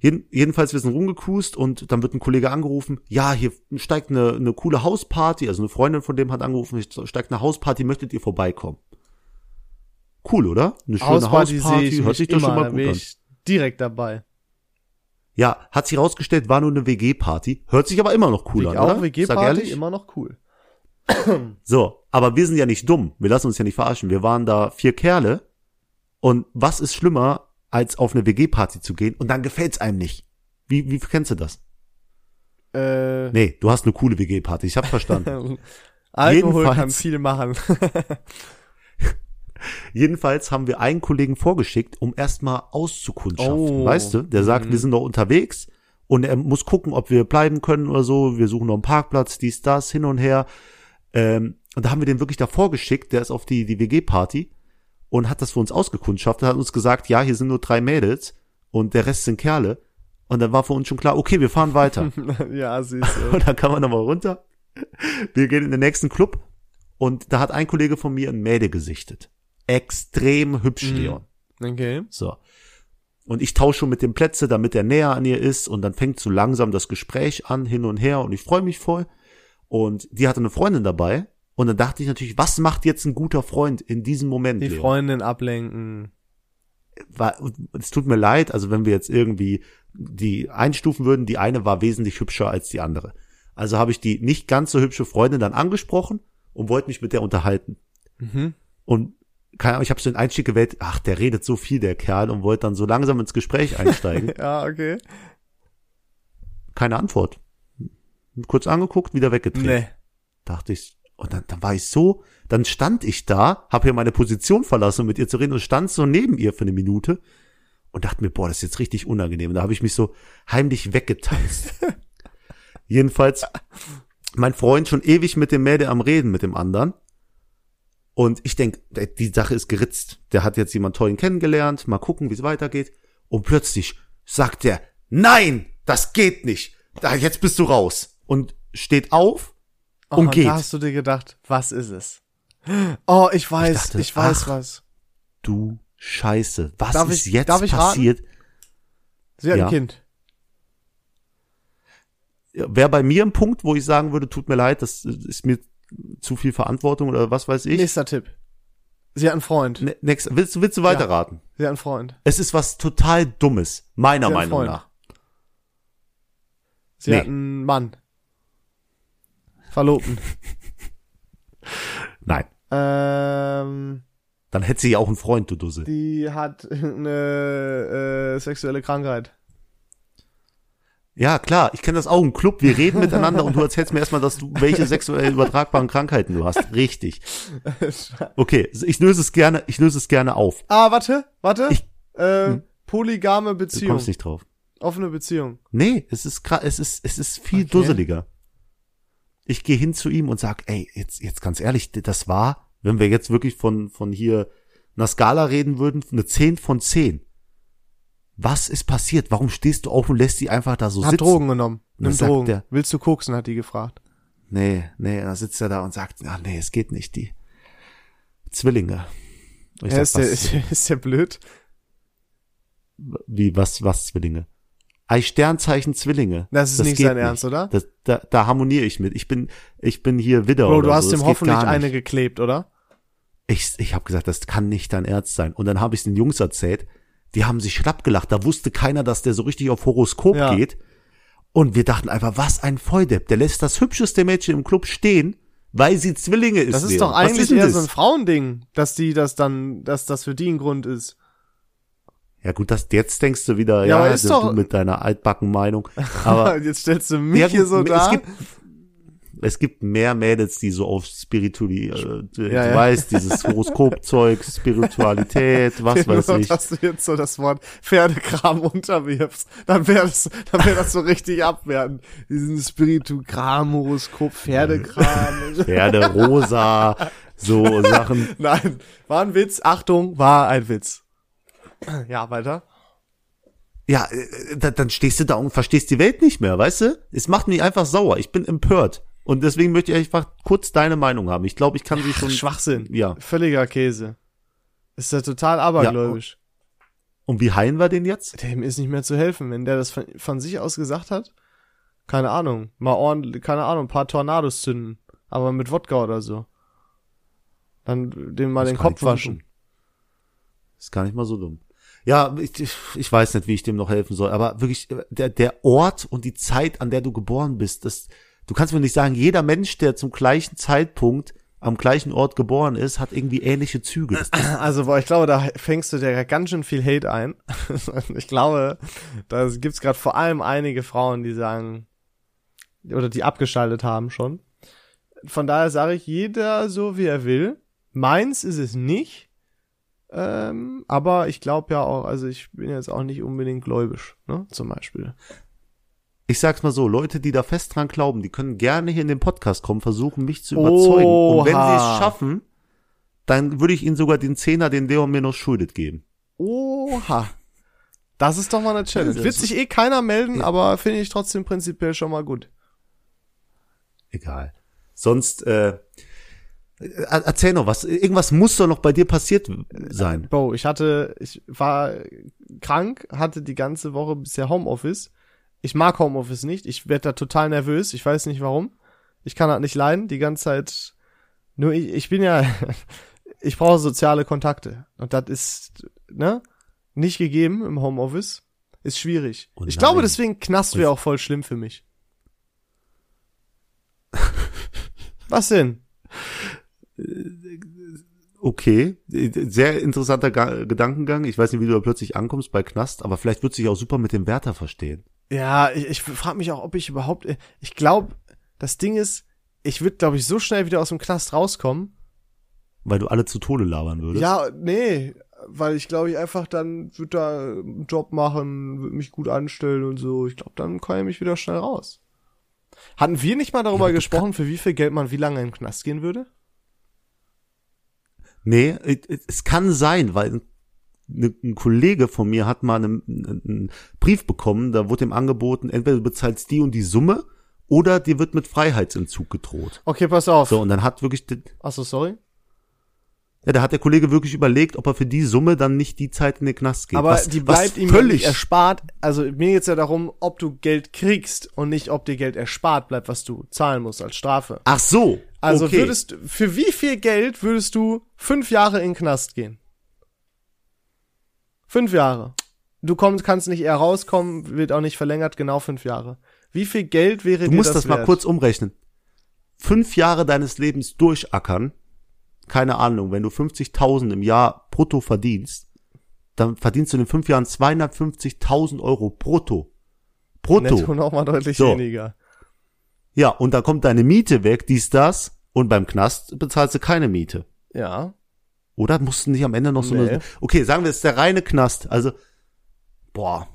Jeden, jedenfalls, wir sind rumgecruised und dann wird ein Kollege angerufen, ja, hier steigt eine, eine coole Hausparty, also eine Freundin von dem hat angerufen, steigt eine Hausparty, möchtet ihr vorbeikommen? Cool, oder? Eine schöne Hausparty Hausparty, hört sich doch schon mal gut an. Direkt dabei. Ja, hat sich rausgestellt, war nur eine WG-Party, hört sich aber immer noch cool ich an, auch oder? WG-Party immer noch cool. So, aber wir sind ja nicht dumm, wir lassen uns ja nicht verarschen, wir waren da vier Kerle und was ist schlimmer, als auf eine WG-Party zu gehen und dann gefällt's einem nicht? Wie, wie kennst du das? Äh, Nee, du hast eine coole WG-Party, ich hab verstanden. Alkohol Jedenfalls- kann viel machen. Jedenfalls haben wir einen Kollegen vorgeschickt, um erstmal auszukundschaften. Oh. Weißt du? Der sagt, Mhm. wir sind noch unterwegs und er muss gucken, ob wir bleiben können oder so. Wir suchen noch einen Parkplatz, dies, das, hin und her. Ähm, und da haben wir den wirklich davor geschickt, der ist auf die, die WG-Party und hat das für uns ausgekundschaftet, hat uns gesagt, ja, hier sind nur drei Mädels und der Rest sind Kerle. Und dann war für uns schon klar, okay, wir fahren weiter. ja, süß. ey. Und dann kann man nochmal runter. Wir gehen in den nächsten Club und da hat ein Kollege von mir ein Mädel gesichtet. Extrem hübsch, Mhm. Leon. Okay. So. Und ich tausche schon mit dem Plätze, damit er näher an ihr ist und dann fängt so langsam das Gespräch an, hin und her und ich freue mich voll. Und die hatte eine Freundin dabei und dann dachte ich natürlich, was macht jetzt ein guter Freund in diesem Moment? Die Leon? Freundin ablenken. war, es tut mir leid, also wenn wir jetzt irgendwie die einstufen würden, die eine war wesentlich hübscher als die andere. Also habe ich die nicht ganz so hübsche Freundin dann angesprochen und wollte mich mit der unterhalten. Mhm. Und keine Ahnung, ich habe so den Einstieg gewählt, ach, der redet so viel, der Kerl, und wollte dann so langsam ins Gespräch einsteigen. Ja, okay. Keine Antwort. Kurz angeguckt, wieder weggedreht. Nee. Dachte ich, und dann, dann war ich so, dann stand ich da, habe hier meine Position verlassen, um mit ihr zu reden und stand so neben ihr für eine Minute und dachte mir, boah, das ist jetzt richtig unangenehm. Und da habe ich mich so heimlich weggetanzt. Jedenfalls, mein Freund schon ewig mit dem Mädel am Reden mit dem anderen. Und ich denk, die Sache ist geritzt. Der hat jetzt jemand tollen kennengelernt, mal gucken, wie es weitergeht. Und plötzlich sagt er, nein, das geht nicht. Da, jetzt bist du raus. Und steht auf und oh, geht. Da hast du dir gedacht, was ist es? Oh, ich weiß, ich, dachte, weiß ach, was. Du Scheiße. Was Darf ist ich- jetzt ich raten? passiert? Sie hat Ja. ein Kind. Wäre bei mir ein Punkt, wo ich sagen würde, tut mir leid, das ist mir zu viel Verantwortung oder was weiß ich. Nächster Tipp. Sie hat einen Freund. Ne- Next, willst, du- willst du weiterraten? Sie hat einen Freund. Es ist was total Dummes, meiner Meinung Freund. nach. Sie Nee. hat einen Mann. Verlobten. Nein. ähm, Dann hätte sie ja auch einen Freund, du Dussel. die hat eine äh, sexuelle Krankheit. Ja, klar, ich kenne das auch im Club. Wir reden miteinander und du erzählst mir erstmal, dass du welche sexuell übertragbaren Krankheiten du hast. Richtig. Okay, ich löse es gerne, ich löse es gerne auf. ah, warte, warte. Ich- äh, Hm. polygame Du Beziehung. kommst nicht drauf. Offene Beziehung. Nee, es ist es ist es ist viel Okay. dusseliger. Ich gehe hin zu ihm und sag, ey, jetzt jetzt ganz ehrlich, das war, wenn wir jetzt wirklich von von hier einer Skala reden würden, eine 10 von 10. Was ist passiert? Warum stehst du auf und lässt sie einfach da so hat sitzen? Drogen genommen. Nimm Drogen. der- Willst du koksen, hat die gefragt. Nee, nee, da sitzt er da und sagt, ach nee, es geht nicht, die Zwillinge. Ich Ja, sag, ist, der, ist, ist der blöd? wie, was, was Zwillinge? Ei Sternzeichen Zwillinge. Das ist nicht geht sein Ernst, oder? Das, da, da harmoniere ich mit. Ich bin, ich bin hier Widder. Bro, du hast so. ihm Das hoffentlich nicht. eine geklebt, oder? Ich, ich habe gesagt, das kann nicht dein Ernst sein. Und dann habe ich den Jungs erzählt, die haben sich schlapp gelacht. Da wusste keiner, dass der so richtig auf Horoskop Ja. geht. Und wir dachten einfach, was ein Volldepp. Der lässt das hübscheste Mädchen im Club stehen, weil sie Zwillinge ist. Das ist doch eigentlich ist eher das? so ein Frauending, dass die das dann, dass das für die ein Grund ist. Ja gut, das, jetzt denkst du wieder, Ja, ja, ist du doch- mit deiner altbacken Meinung. Aber Jetzt stellst du mich ja, hier so es da. gibt, es gibt mehr Mädels, die so auf Spirituali, äh, du Ja, ja. weißt, dieses Horoskopzeug, Spiritualität, was Nur weiß noch, ich. dass du jetzt so das Wort Pferdekram unterwirfst, dann wäre das, dann wäre das so richtig abwertend. Diesen Spiritugram, Horoskop, Pferdekram. Pferde, rosa, so Sachen. Nein, war ein Witz. Achtung, war ein Witz. Ja, weiter. Ja, äh, da, dann stehst du da und verstehst die Welt nicht mehr, weißt du? Es macht mich einfach sauer. Ich bin empört. Und deswegen möchte ich einfach kurz deine Meinung haben. Ich glaube, ich kann sie schon. Schwachsinn. Ja. Völliger Käse. Ist ja total abergläubisch. Und wie heilen wir den jetzt? Dem ist nicht mehr zu helfen, wenn der das von, von sich aus gesagt hat. Keine Ahnung. Mal ordentlich, keine Ahnung, ein paar Tornados zünden. Aber mit Wodka oder so. Dann dem mal Das den Kopf waschen. Ist gar nicht mal so dumm. Ja, ich, ich- ich weiß nicht, wie ich dem noch helfen soll, aber wirklich, der, der Ort und die Zeit, an der du geboren bist, das, du kannst mir nicht sagen, jeder Mensch, der zum gleichen Zeitpunkt am gleichen Ort geboren ist, hat irgendwie ähnliche Züge. Also, boah, ich glaube, da fängst du dir ganz schön viel Hate ein. ich glaube, da gibt's gerade vor allem einige Frauen, die sagen, oder die abgeschaltet haben schon. Von daher sage ich, jeder so wie er will. Meins ist es nicht. Ähm, aber ich glaube ja auch, also ich bin jetzt auch nicht unbedingt gläubisch, ne, zum Beispiel. Ich sag's mal so, Leute, die da fest dran glauben, die können gerne hier in den Podcast kommen, versuchen mich zu überzeugen. Und wenn sie Oha. es schaffen, dann würde ich ihnen sogar den Zehner, den Leon mir noch schuldet, geben. Oha. Das ist doch mal eine Challenge. Wird sich eh keiner melden, Ja. aber finde ich trotzdem prinzipiell schon mal gut. Egal. Sonst, äh, er- erzähl noch was. Irgendwas muss doch noch bei dir passiert sein. Bro, ich hatte, ich war krank, hatte die ganze Woche bisher Homeoffice. Ich mag Homeoffice nicht. Ich werde da total nervös. Ich weiß nicht warum. Ich kann das nicht leiden. Die ganze Zeit. Nur ich, ich bin ja, ich brauche soziale Kontakte. Und das ist, ne, nicht gegeben im Homeoffice. Ist schwierig. Oh ich glaube, deswegen Knast wäre auch voll schlimm für mich. Was denn? Okay, sehr interessanter Ga Gedankengang. Ich weiß nicht, wie du da plötzlich ankommst bei Knast, aber vielleicht wird sich auch super mit dem Wärter verstehen. Ja, ich, ich frage mich auch, ob ich überhaupt. Ich glaube, das Ding ist, ich würde, glaube ich, so schnell wieder aus dem Knast rauskommen. Weil du alle zu Tode labern würdest. Ja, nee, weil ich glaube ich einfach dann würde da einen Job machen, würde mich gut anstellen und so. Ich glaube, dann komme ich mich wieder schnell raus. Hatten wir nicht mal darüber Ja, gesprochen, für wie viel Geld man wie lange in den Knast gehen würde? Nee, es- es kann sein, weil ein, ne- ein Kollege von mir hat mal einen, einen Brief bekommen, da wurde ihm angeboten, entweder du bezahlst die und die Summe oder dir wird mit Freiheitsentzug gedroht. Okay, pass auf. So, und dann hat wirklich, Achso, sorry. ja, da hat der Kollege wirklich überlegt, ob er für die Summe dann nicht die Zeit in den Knast geht. Aber was, die was bleibt ihm völlig erspart. Also mir geht's ja darum, ob du Geld kriegst und nicht, ob dir Geld erspart bleibt, was du zahlen musst als Strafe. Ach so. Also okay. würdest für wie viel Geld würdest du fünf Jahre in den Knast gehen? Fünf Jahre. Du kommst, kannst nicht eher rauskommen, wird auch nicht verlängert, genau fünf Jahre. Wie viel Geld wäre Du dir musst das das mal wert? kurz umrechnen. Fünf Jahre deines Lebens durchackern, keine Ahnung, wenn du 50.000 im Jahr brutto verdienst, dann verdienst du in den fünf Jahren 250.000 Euro brutto. Brutto. Netto noch mal deutlich So. weniger. Ja, und dann kommt deine Miete weg, dies, das, und beim Knast bezahlst du keine Miete. Ja. Oder musst du nicht am Ende noch so Nee. eine, okay, sagen wir, es ist der reine Knast, also, boah,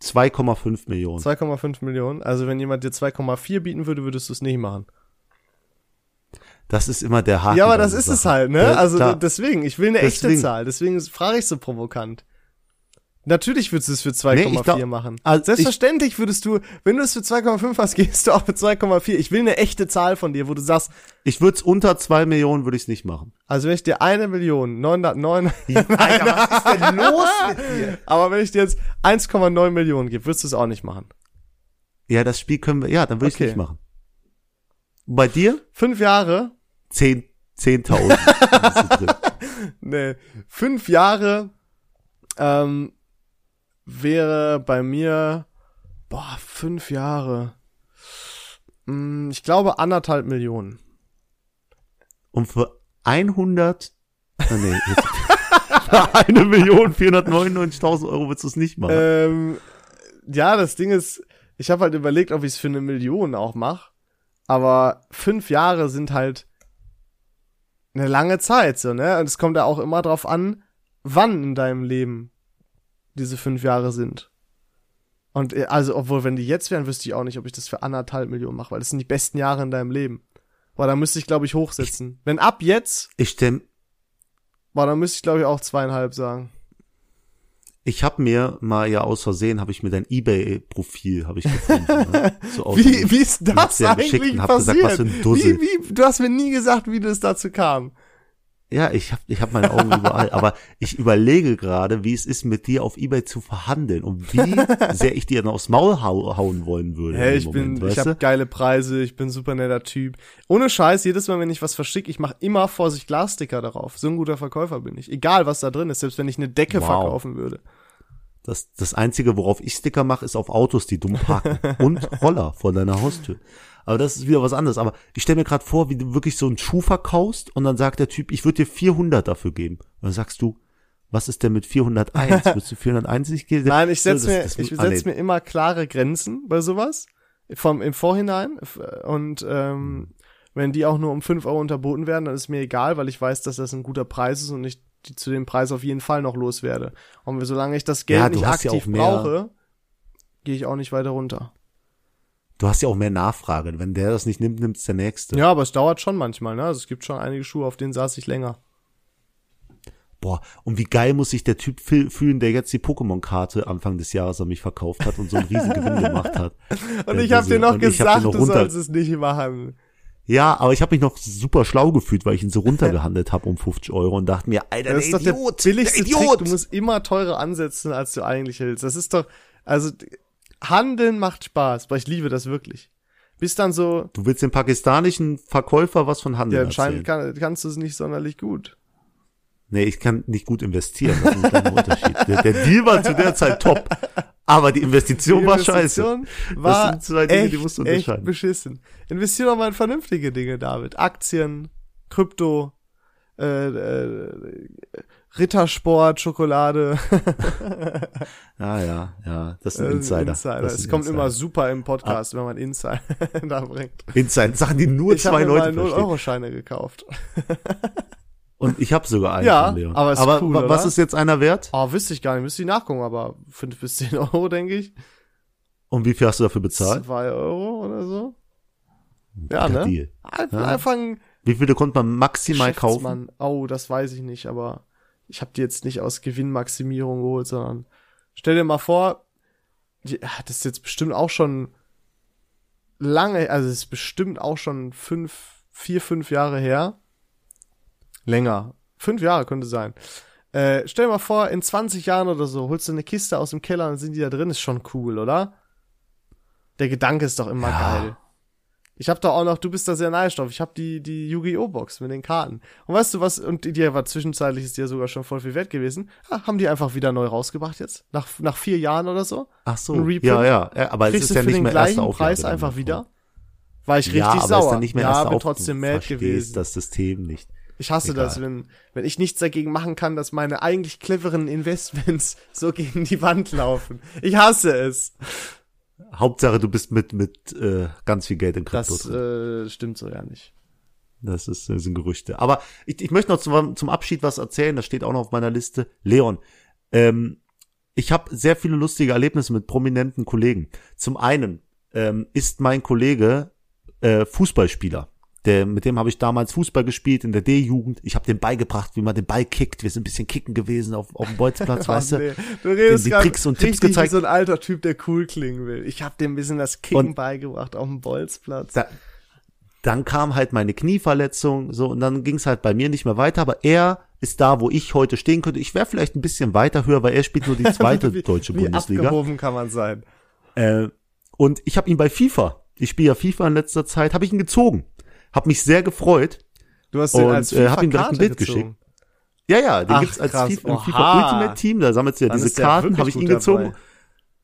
2,5 Millionen. 2,5 Millionen. Also wenn jemand dir 2,4 bieten würde, würdest du es nicht machen. Das ist immer der Haken. Ja, aber das ist es Sachen. halt, ne? Also klar. deswegen, ich will eine echte Deswegen. Zahl, deswegen frage ich so provokant. Natürlich würdest du es für 2,4 Nee, ich machen. also Selbstverständlich würdest du, wenn du es für 2,5 hast, gehst du auch für 2,4. Ich will eine echte Zahl von dir, wo du sagst, Ich würde es unter zwei Millionen würde ich es nicht machen. also wenn ich dir eine Million 909, Alter, was ist denn los mit dir? aber wenn ich dir jetzt 1,9 Millionen gebe, würdest du es auch nicht machen. Ja, das Spiel können wir, ja, dann würde ich Okay. nicht machen. Und bei dir? Fünf Jahre, Zehn, zehntausend. Das ist drin. ne, fünf Jahre, ähm, wäre bei mir, boah, fünf Jahre, Hm, ich glaube anderthalb Millionen. Und für 100, ah, nee, jetzt, für Million 499.000 Euro würdest du es nicht machen. Ähm, ja, das Ding ist, ich habe halt überlegt, ob ich es für eine Million auch mache. Aber fünf Jahre sind halt eine lange Zeit, so, ne? Und es kommt ja auch immer drauf an, wann in deinem Leben diese fünf Jahre sind. Und äh, also, obwohl, wenn die jetzt wären, wüsste ich auch nicht, ob ich das für anderthalb Millionen mache, weil das sind die besten Jahre in deinem Leben. Boah, da müsste ich, glaube ich, hochsetzen. Wenn ab jetzt, Ich stell, boah, dann müsste ich, glaube ich, auch zweieinhalb sagen. ich habe mir mal ja aus Versehen, habe ich mir dein Ebay-Profil, habe ich gefunden. ne? So Wie, wie ist Ich das dir eigentlich geschickt und hab passiert? gesagt, was für ein Dussel. Wie, wie, du hast mir nie gesagt, wie das dazu kam. Ja, ich habe ich hab meine Augen überall, aber ich überlege gerade, wie es ist, mit dir auf Ebay zu verhandeln und wie sehr ich dir dann aufs Maul hau hauen wollen würde. Hey, ich dem bin, Moment, ich habe geile Preise, ich bin super netter Typ. Ohne Scheiß, jedes Mal, wenn ich was verschicke, ich mache immer Vorsicht Glassticker darauf. So ein guter Verkäufer bin ich. Egal, was da drin ist, selbst wenn ich eine Decke Wow. verkaufen würde. Das, das Einzige, worauf ich Sticker mache, ist auf Autos, die dumm parken und Roller vor deiner Haustür. Aber das ist wieder was anderes. Aber ich stelle mir gerade vor, wie du wirklich so einen Schuh verkaufst und dann sagt der Typ, ich würde dir 400 dafür geben. Und dann sagst du, was ist denn mit 401? Würdest du 401 nicht geben? Nein, ich setz So, mir, das- das- ich ah, setz nee. mir immer klare Grenzen bei sowas. Vom, im Vorhinein. Und, ähm, wenn die auch nur um 5 Euro unterboten werden, dann ist mir egal, weil ich weiß, dass das ein guter Preis ist und ich die zu dem Preis auf jeden Fall noch loswerde. Und solange ich das Geld Ja, nicht ja aktiv mehr- brauche, gehe ich auch nicht weiter runter. Du hast ja auch mehr Nachfrage. Wenn der das nicht nimmt, nimmt's der Nächste. Ja, aber es dauert schon manchmal, ne? Also es gibt schon einige Schuhe, auf denen saß ich länger. Boah, und wie geil muss sich der Typ fühl- fühlen, der jetzt die Pokémon-Karte Anfang des Jahres an mich verkauft hat und so einen riesen Gewinn gemacht hat. Und ich habe dir noch gesagt, noch du sollst es nicht machen. Ja, aber ich habe mich noch super schlau gefühlt, weil ich ihn so runtergehandelt habe um 50 Euro und dachte mir, Alter, Das der ist doch Idiot, der billigste der Trick. Idiot. Du musst immer teurer ansetzen, als du eigentlich willst. Das ist doch, also Handeln macht Spaß, weil ich liebe das wirklich. Bis dann so, Du willst dem pakistanischen Verkäufer was von Handel ja, anscheinend kann, kannst du es nicht sonderlich gut. Nee, ich kann nicht gut investieren. Das ist ein Unterschied. Der, der Deal war zu der Zeit top, aber die Investition Die war scheiße. Investition War sind zwei Dinge, echt, die musst du echt unterscheiden. beschissen. Investier doch mal in vernünftige Dinge, David. Aktien, Krypto, äh, äh, Rittersport, Schokolade. Ja, ja, ja, das sind Äh, Insider. Insider. Das Es sind kommt Insider. immer super im Podcast, wenn man Insider da bringt. Insider, Sachen, die nur Ich habe zwei Leute verstehen. 0-Euro-Scheine gekauft. Und ich habe sogar einen Ja, von Leon. aber ist aber cool, wa- was oder? ist jetzt einer wert? Oh, wüsste ich gar nicht, müsste ich nachgucken, aber fünf bis zehn Euro, denke ich. Und wie viel hast du dafür bezahlt? Zwei Euro oder so. Ja, ne? Deal. Einfach, Ja. ein Wie viele konnte man maximal kaufen? Oh, das weiß ich nicht, aber ich habe die jetzt nicht aus Gewinnmaximierung geholt, sondern stell dir mal vor, die, ah, das ist jetzt bestimmt auch schon lange, also es ist bestimmt auch schon fünf, vier, fünf Jahre her. Länger. Fünf Jahre könnte sein. Äh, stell dir mal vor, in 20 Jahren oder so holst du eine Kiste aus dem Keller und sind die da drin, ist schon cool, oder? Der Gedanke ist doch immer Ja. geil. Ich hab da auch noch, du bist da sehr neidisch drauf. Ich hab die, die Yu-Gi-Oh! Box mit den Karten. Und weißt du was, und die die war zwischenzeitlich, ist die ja sogar schon voll viel wert gewesen. Ah, haben die einfach wieder neu rausgebracht jetzt? Nach, nach vier Jahren oder so? Ach so. Ja, ja, ja. Aber es ist ja für nicht den mehr gleichen erste Auflage. Preis einfach wieder? War ich richtig ja, aber sauer. ist dann nicht mehr ja, bin trotzdem mad gewesen. das System nicht. Ich hasse Egal. das, wenn, wenn ich nichts dagegen machen kann, dass meine eigentlich cleveren Investments so gegen die Wand laufen. Ich hasse es. Hauptsache, du bist mit, mit äh, ganz viel Geld in Krypto Das drin. äh, stimmt so ja nicht. Das, ist, das sind Gerüchte. Aber ich, ich möchte noch zum, zum Abschied was erzählen. Das steht auch noch auf meiner Liste. Leon, ähm, ich habe sehr viele lustige Erlebnisse mit prominenten Kollegen. Zum einen ähm, ist mein Kollege äh, Fußballspieler. Der, mit dem habe ich damals Fußball gespielt in der D-Jugend. Ich habe dem beigebracht, wie man den Ball kickt. Wir sind ein bisschen kicken gewesen auf, auf dem Bolzplatz, weißt Oh, du? nee. Du redest die grad Tricks und Tipps gezeigt. So ein alter Typ, der cool klingen will. Ich hab dem ein bisschen das Kicken Und- beigebracht auf dem Bolzplatz. da, dann kam halt meine Knieverletzung, so, und dann ging es halt bei mir nicht mehr weiter, aber er ist da, wo ich heute stehen könnte. Ich wäre vielleicht ein bisschen weiter höher, weil er spielt nur die zweite Wie- deutsche wie Bundesliga. abgehoben kann man sein. Äh, und ich habe ihn bei FIFA, ich spiele ja FIFA in letzter Zeit, habe ich ihn gezogen. Hab mich sehr gefreut. Du hast den Und, als äh, hab ihm direkt ein Bild gezogen. Ja, ja, den Ach, gibt's als krass. FIFA, im. FIFA Ultimate Team, da sammelst du ja Dann diese Karten, habe ich ihn gezogen. dabei.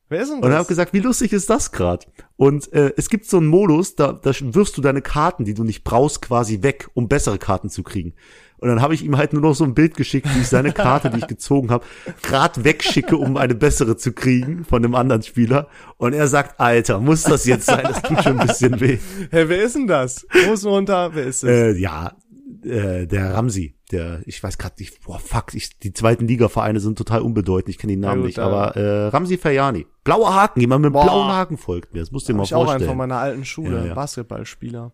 Wer ist denn Und das? habe gesagt, wie lustig ist das gerade? Und äh, es gibt so einen Modus, da, da wirfst du deine Karten, die du nicht brauchst, quasi weg, um bessere Karten zu kriegen. Und dann habe ich ihm halt nur noch so ein Bild geschickt, wie ich seine Karte, die ich gezogen habe, grad wegschicke, um eine bessere zu kriegen von dem anderen Spieler. Und er sagt, Alter, muss das jetzt sein? Das tut schon ein bisschen weh. Hey, wer ist denn das? Groß runter, wer ist das? Äh, ja, äh, der Ramsi, der, ich weiß gerade nicht, boah, fuck, ich, die zweiten Ligavereine sind total unbedeutend, ich kenne den Namen gut, nicht, aber äh, Ramsi Fayani. Blauer Haken, jemand mit Boah. blauen Haken folgt mir, das musst du dir mal ich auch einen vorstellen. von meiner alten Schule, Ja, ja. Basketballspieler.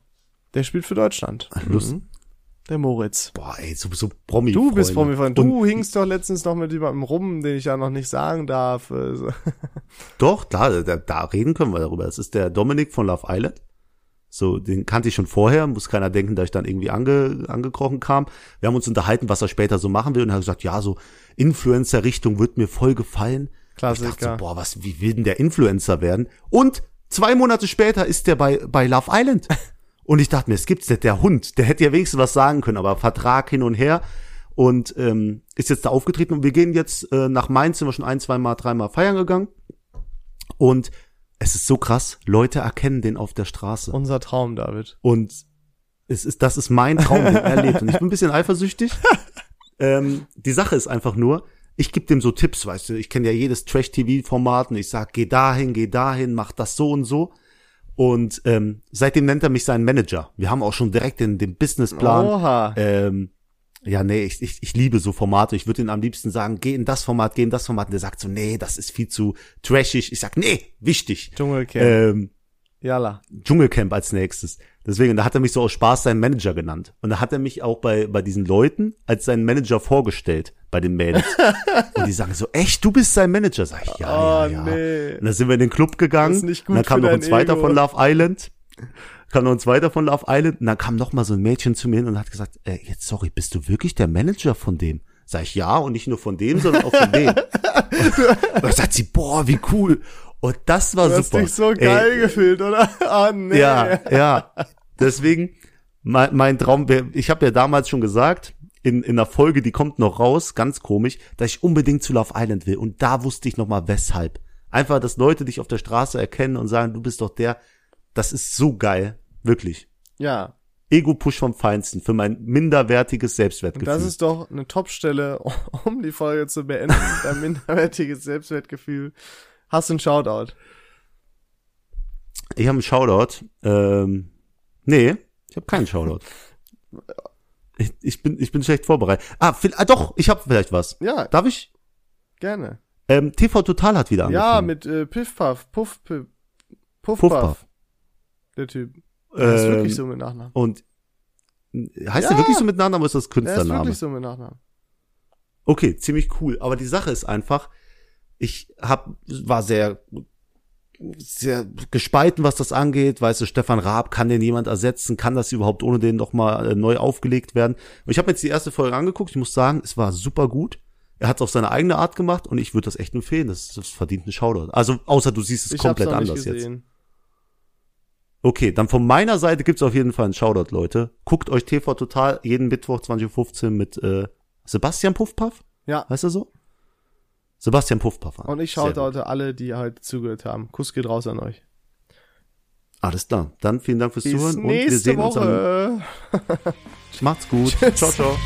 Der spielt für Deutschland. Lust. Mhm. Der Moritz. Boah, ey, so, so Promi. Du bist. Promi-Freund. Und Du hingst doch letztens noch mit jemandem rum, den ich ja noch nicht sagen darf. Also, Doch, klar, da, da reden können wir darüber. Das ist der Dominik von Love Island. So, den kannte ich schon vorher, muss keiner denken, dass ich dann irgendwie ange, angekrochen kam. Wir haben uns unterhalten, was er später so machen will und er hat gesagt, ja, so Influencer-Richtung wird mir voll gefallen. Ich dachte so, Klassiker. boah, was, wie will denn der Influencer werden? Und zwei Monate später ist der bei, bei Love Island. Und ich dachte mir, es gibt's nicht, der Hund, der hätte ja wenigstens was sagen können, aber Vertrag hin und her. Und ähm, ist jetzt da aufgetreten und wir gehen jetzt äh, nach Mainz, sind wir schon ein, zwei Mal, dreimal feiern gegangen. Und es ist so krass, Leute erkennen den auf der Straße. Unser Traum, David. Und es ist, das ist mein Traum, den er lebt. Und ich bin ein bisschen eifersüchtig. ähm, die Sache ist einfach nur, ich gebe dem so Tipps, weißt du, ich kenne ja jedes Trash-TV-Format und ich sag, geh dahin, geh dahin, mach das so und so. Und ähm, seitdem nennt er mich seinen Manager. Wir haben auch schon direkt den, den Businessplan. Oha. Ähm, ja, nee, ich, ich, ich liebe so Formate. Ich würde ihm am liebsten sagen, geh in das Format, geh in das Format. Und der sagt so, nee, das ist viel zu trashig. Ich sag, nee, wichtig. Dschungelcamp. Ähm, Jalla. Dschungelcamp als nächstes. Deswegen, da hat er mich so aus Spaß seinen Manager genannt. Und da hat er mich auch bei, bei diesen Leuten als seinen Manager vorgestellt, bei den Mädels. und die sagen so, echt, du bist sein Manager? Sag ich, ja, oh, ja, ja. nee. Und dann sind wir in den Club gegangen. Das ist nicht gut und dann kam noch ein zweiter Ego. von Love Island. Kam noch ein zweiter von Love Island. Und dann kam noch mal so ein Mädchen zu mir hin und hat gesagt, äh, jetzt sorry, bist du wirklich der Manager von dem? Sag ich, ja, und nicht nur von dem, sondern auch von dem. und dann sagt sie, boah, wie cool. Und das war Du hast super. dich so Ey, geil gefühlt, oder? Oh, nee. ja, ja. Deswegen, mein, mein Traum, ich habe ja damals schon gesagt, in, in einer Folge, die kommt noch raus, ganz komisch, dass ich unbedingt zu Love Island will. Und da wusste ich noch mal weshalb. Einfach, dass Leute dich auf der Straße erkennen und sagen, du bist doch der. Das ist so geil. Wirklich. Ja. Ego-Push vom Feinsten für mein minderwertiges Und Selbstwertgefühl. das ist doch eine Top-Stelle, um die Folge zu beenden. Dein minderwertiges Selbstwertgefühl. Hast du einen Shoutout? ich habe einen Shoutout. Ähm, nee, ich habe keinen Shoutout. Ich, ich bin, ich bin schlecht vorbereitet. Ah, viel, ah doch, ich habe vielleicht was. Ja, Darf ich? gerne. Ähm, TV Total hat wieder Ja, angefangen. mit äh, Piff Puff, Puff, Puff, Puff, Puff der Typ. Der ist Ähm, wirklich so mit Nachnamen. Und heißt Ja. der wirklich so mit Nachnamen oder ist das Der ist Künstlername? wirklich so mit Nachnamen. Okay, ziemlich cool. Aber die Sache ist einfach, ich hab, war sehr, sehr gespalten, was das angeht. Weißt du, Stefan Raab, kann den jemand ersetzen? Kann das überhaupt ohne den nochmal äh, neu aufgelegt werden? Und ich habe jetzt die erste Folge angeguckt. Ich muss sagen, es war super gut. Er hat es auf seine eigene Art gemacht und ich würde das echt empfehlen. Das, das verdient einen Shoutout. Also, außer du siehst es Ich komplett anders jetzt. gesehen. Okay, dann von meiner Seite gibt's auf jeden Fall einen Shoutout, Leute. Guckt euch TV Total jeden Mittwoch 20.15 mit äh, Sebastian Puffpaff, Ja. heißt er so? Sebastian Puffpaff an. Und ich schaue heute alle, die heute zugehört haben. Kuss geht raus an euch. Alles klar. Dann vielen Dank fürs Bis Zuhören und wir sehen uns am Woche. Macht's gut. ciao, ciao.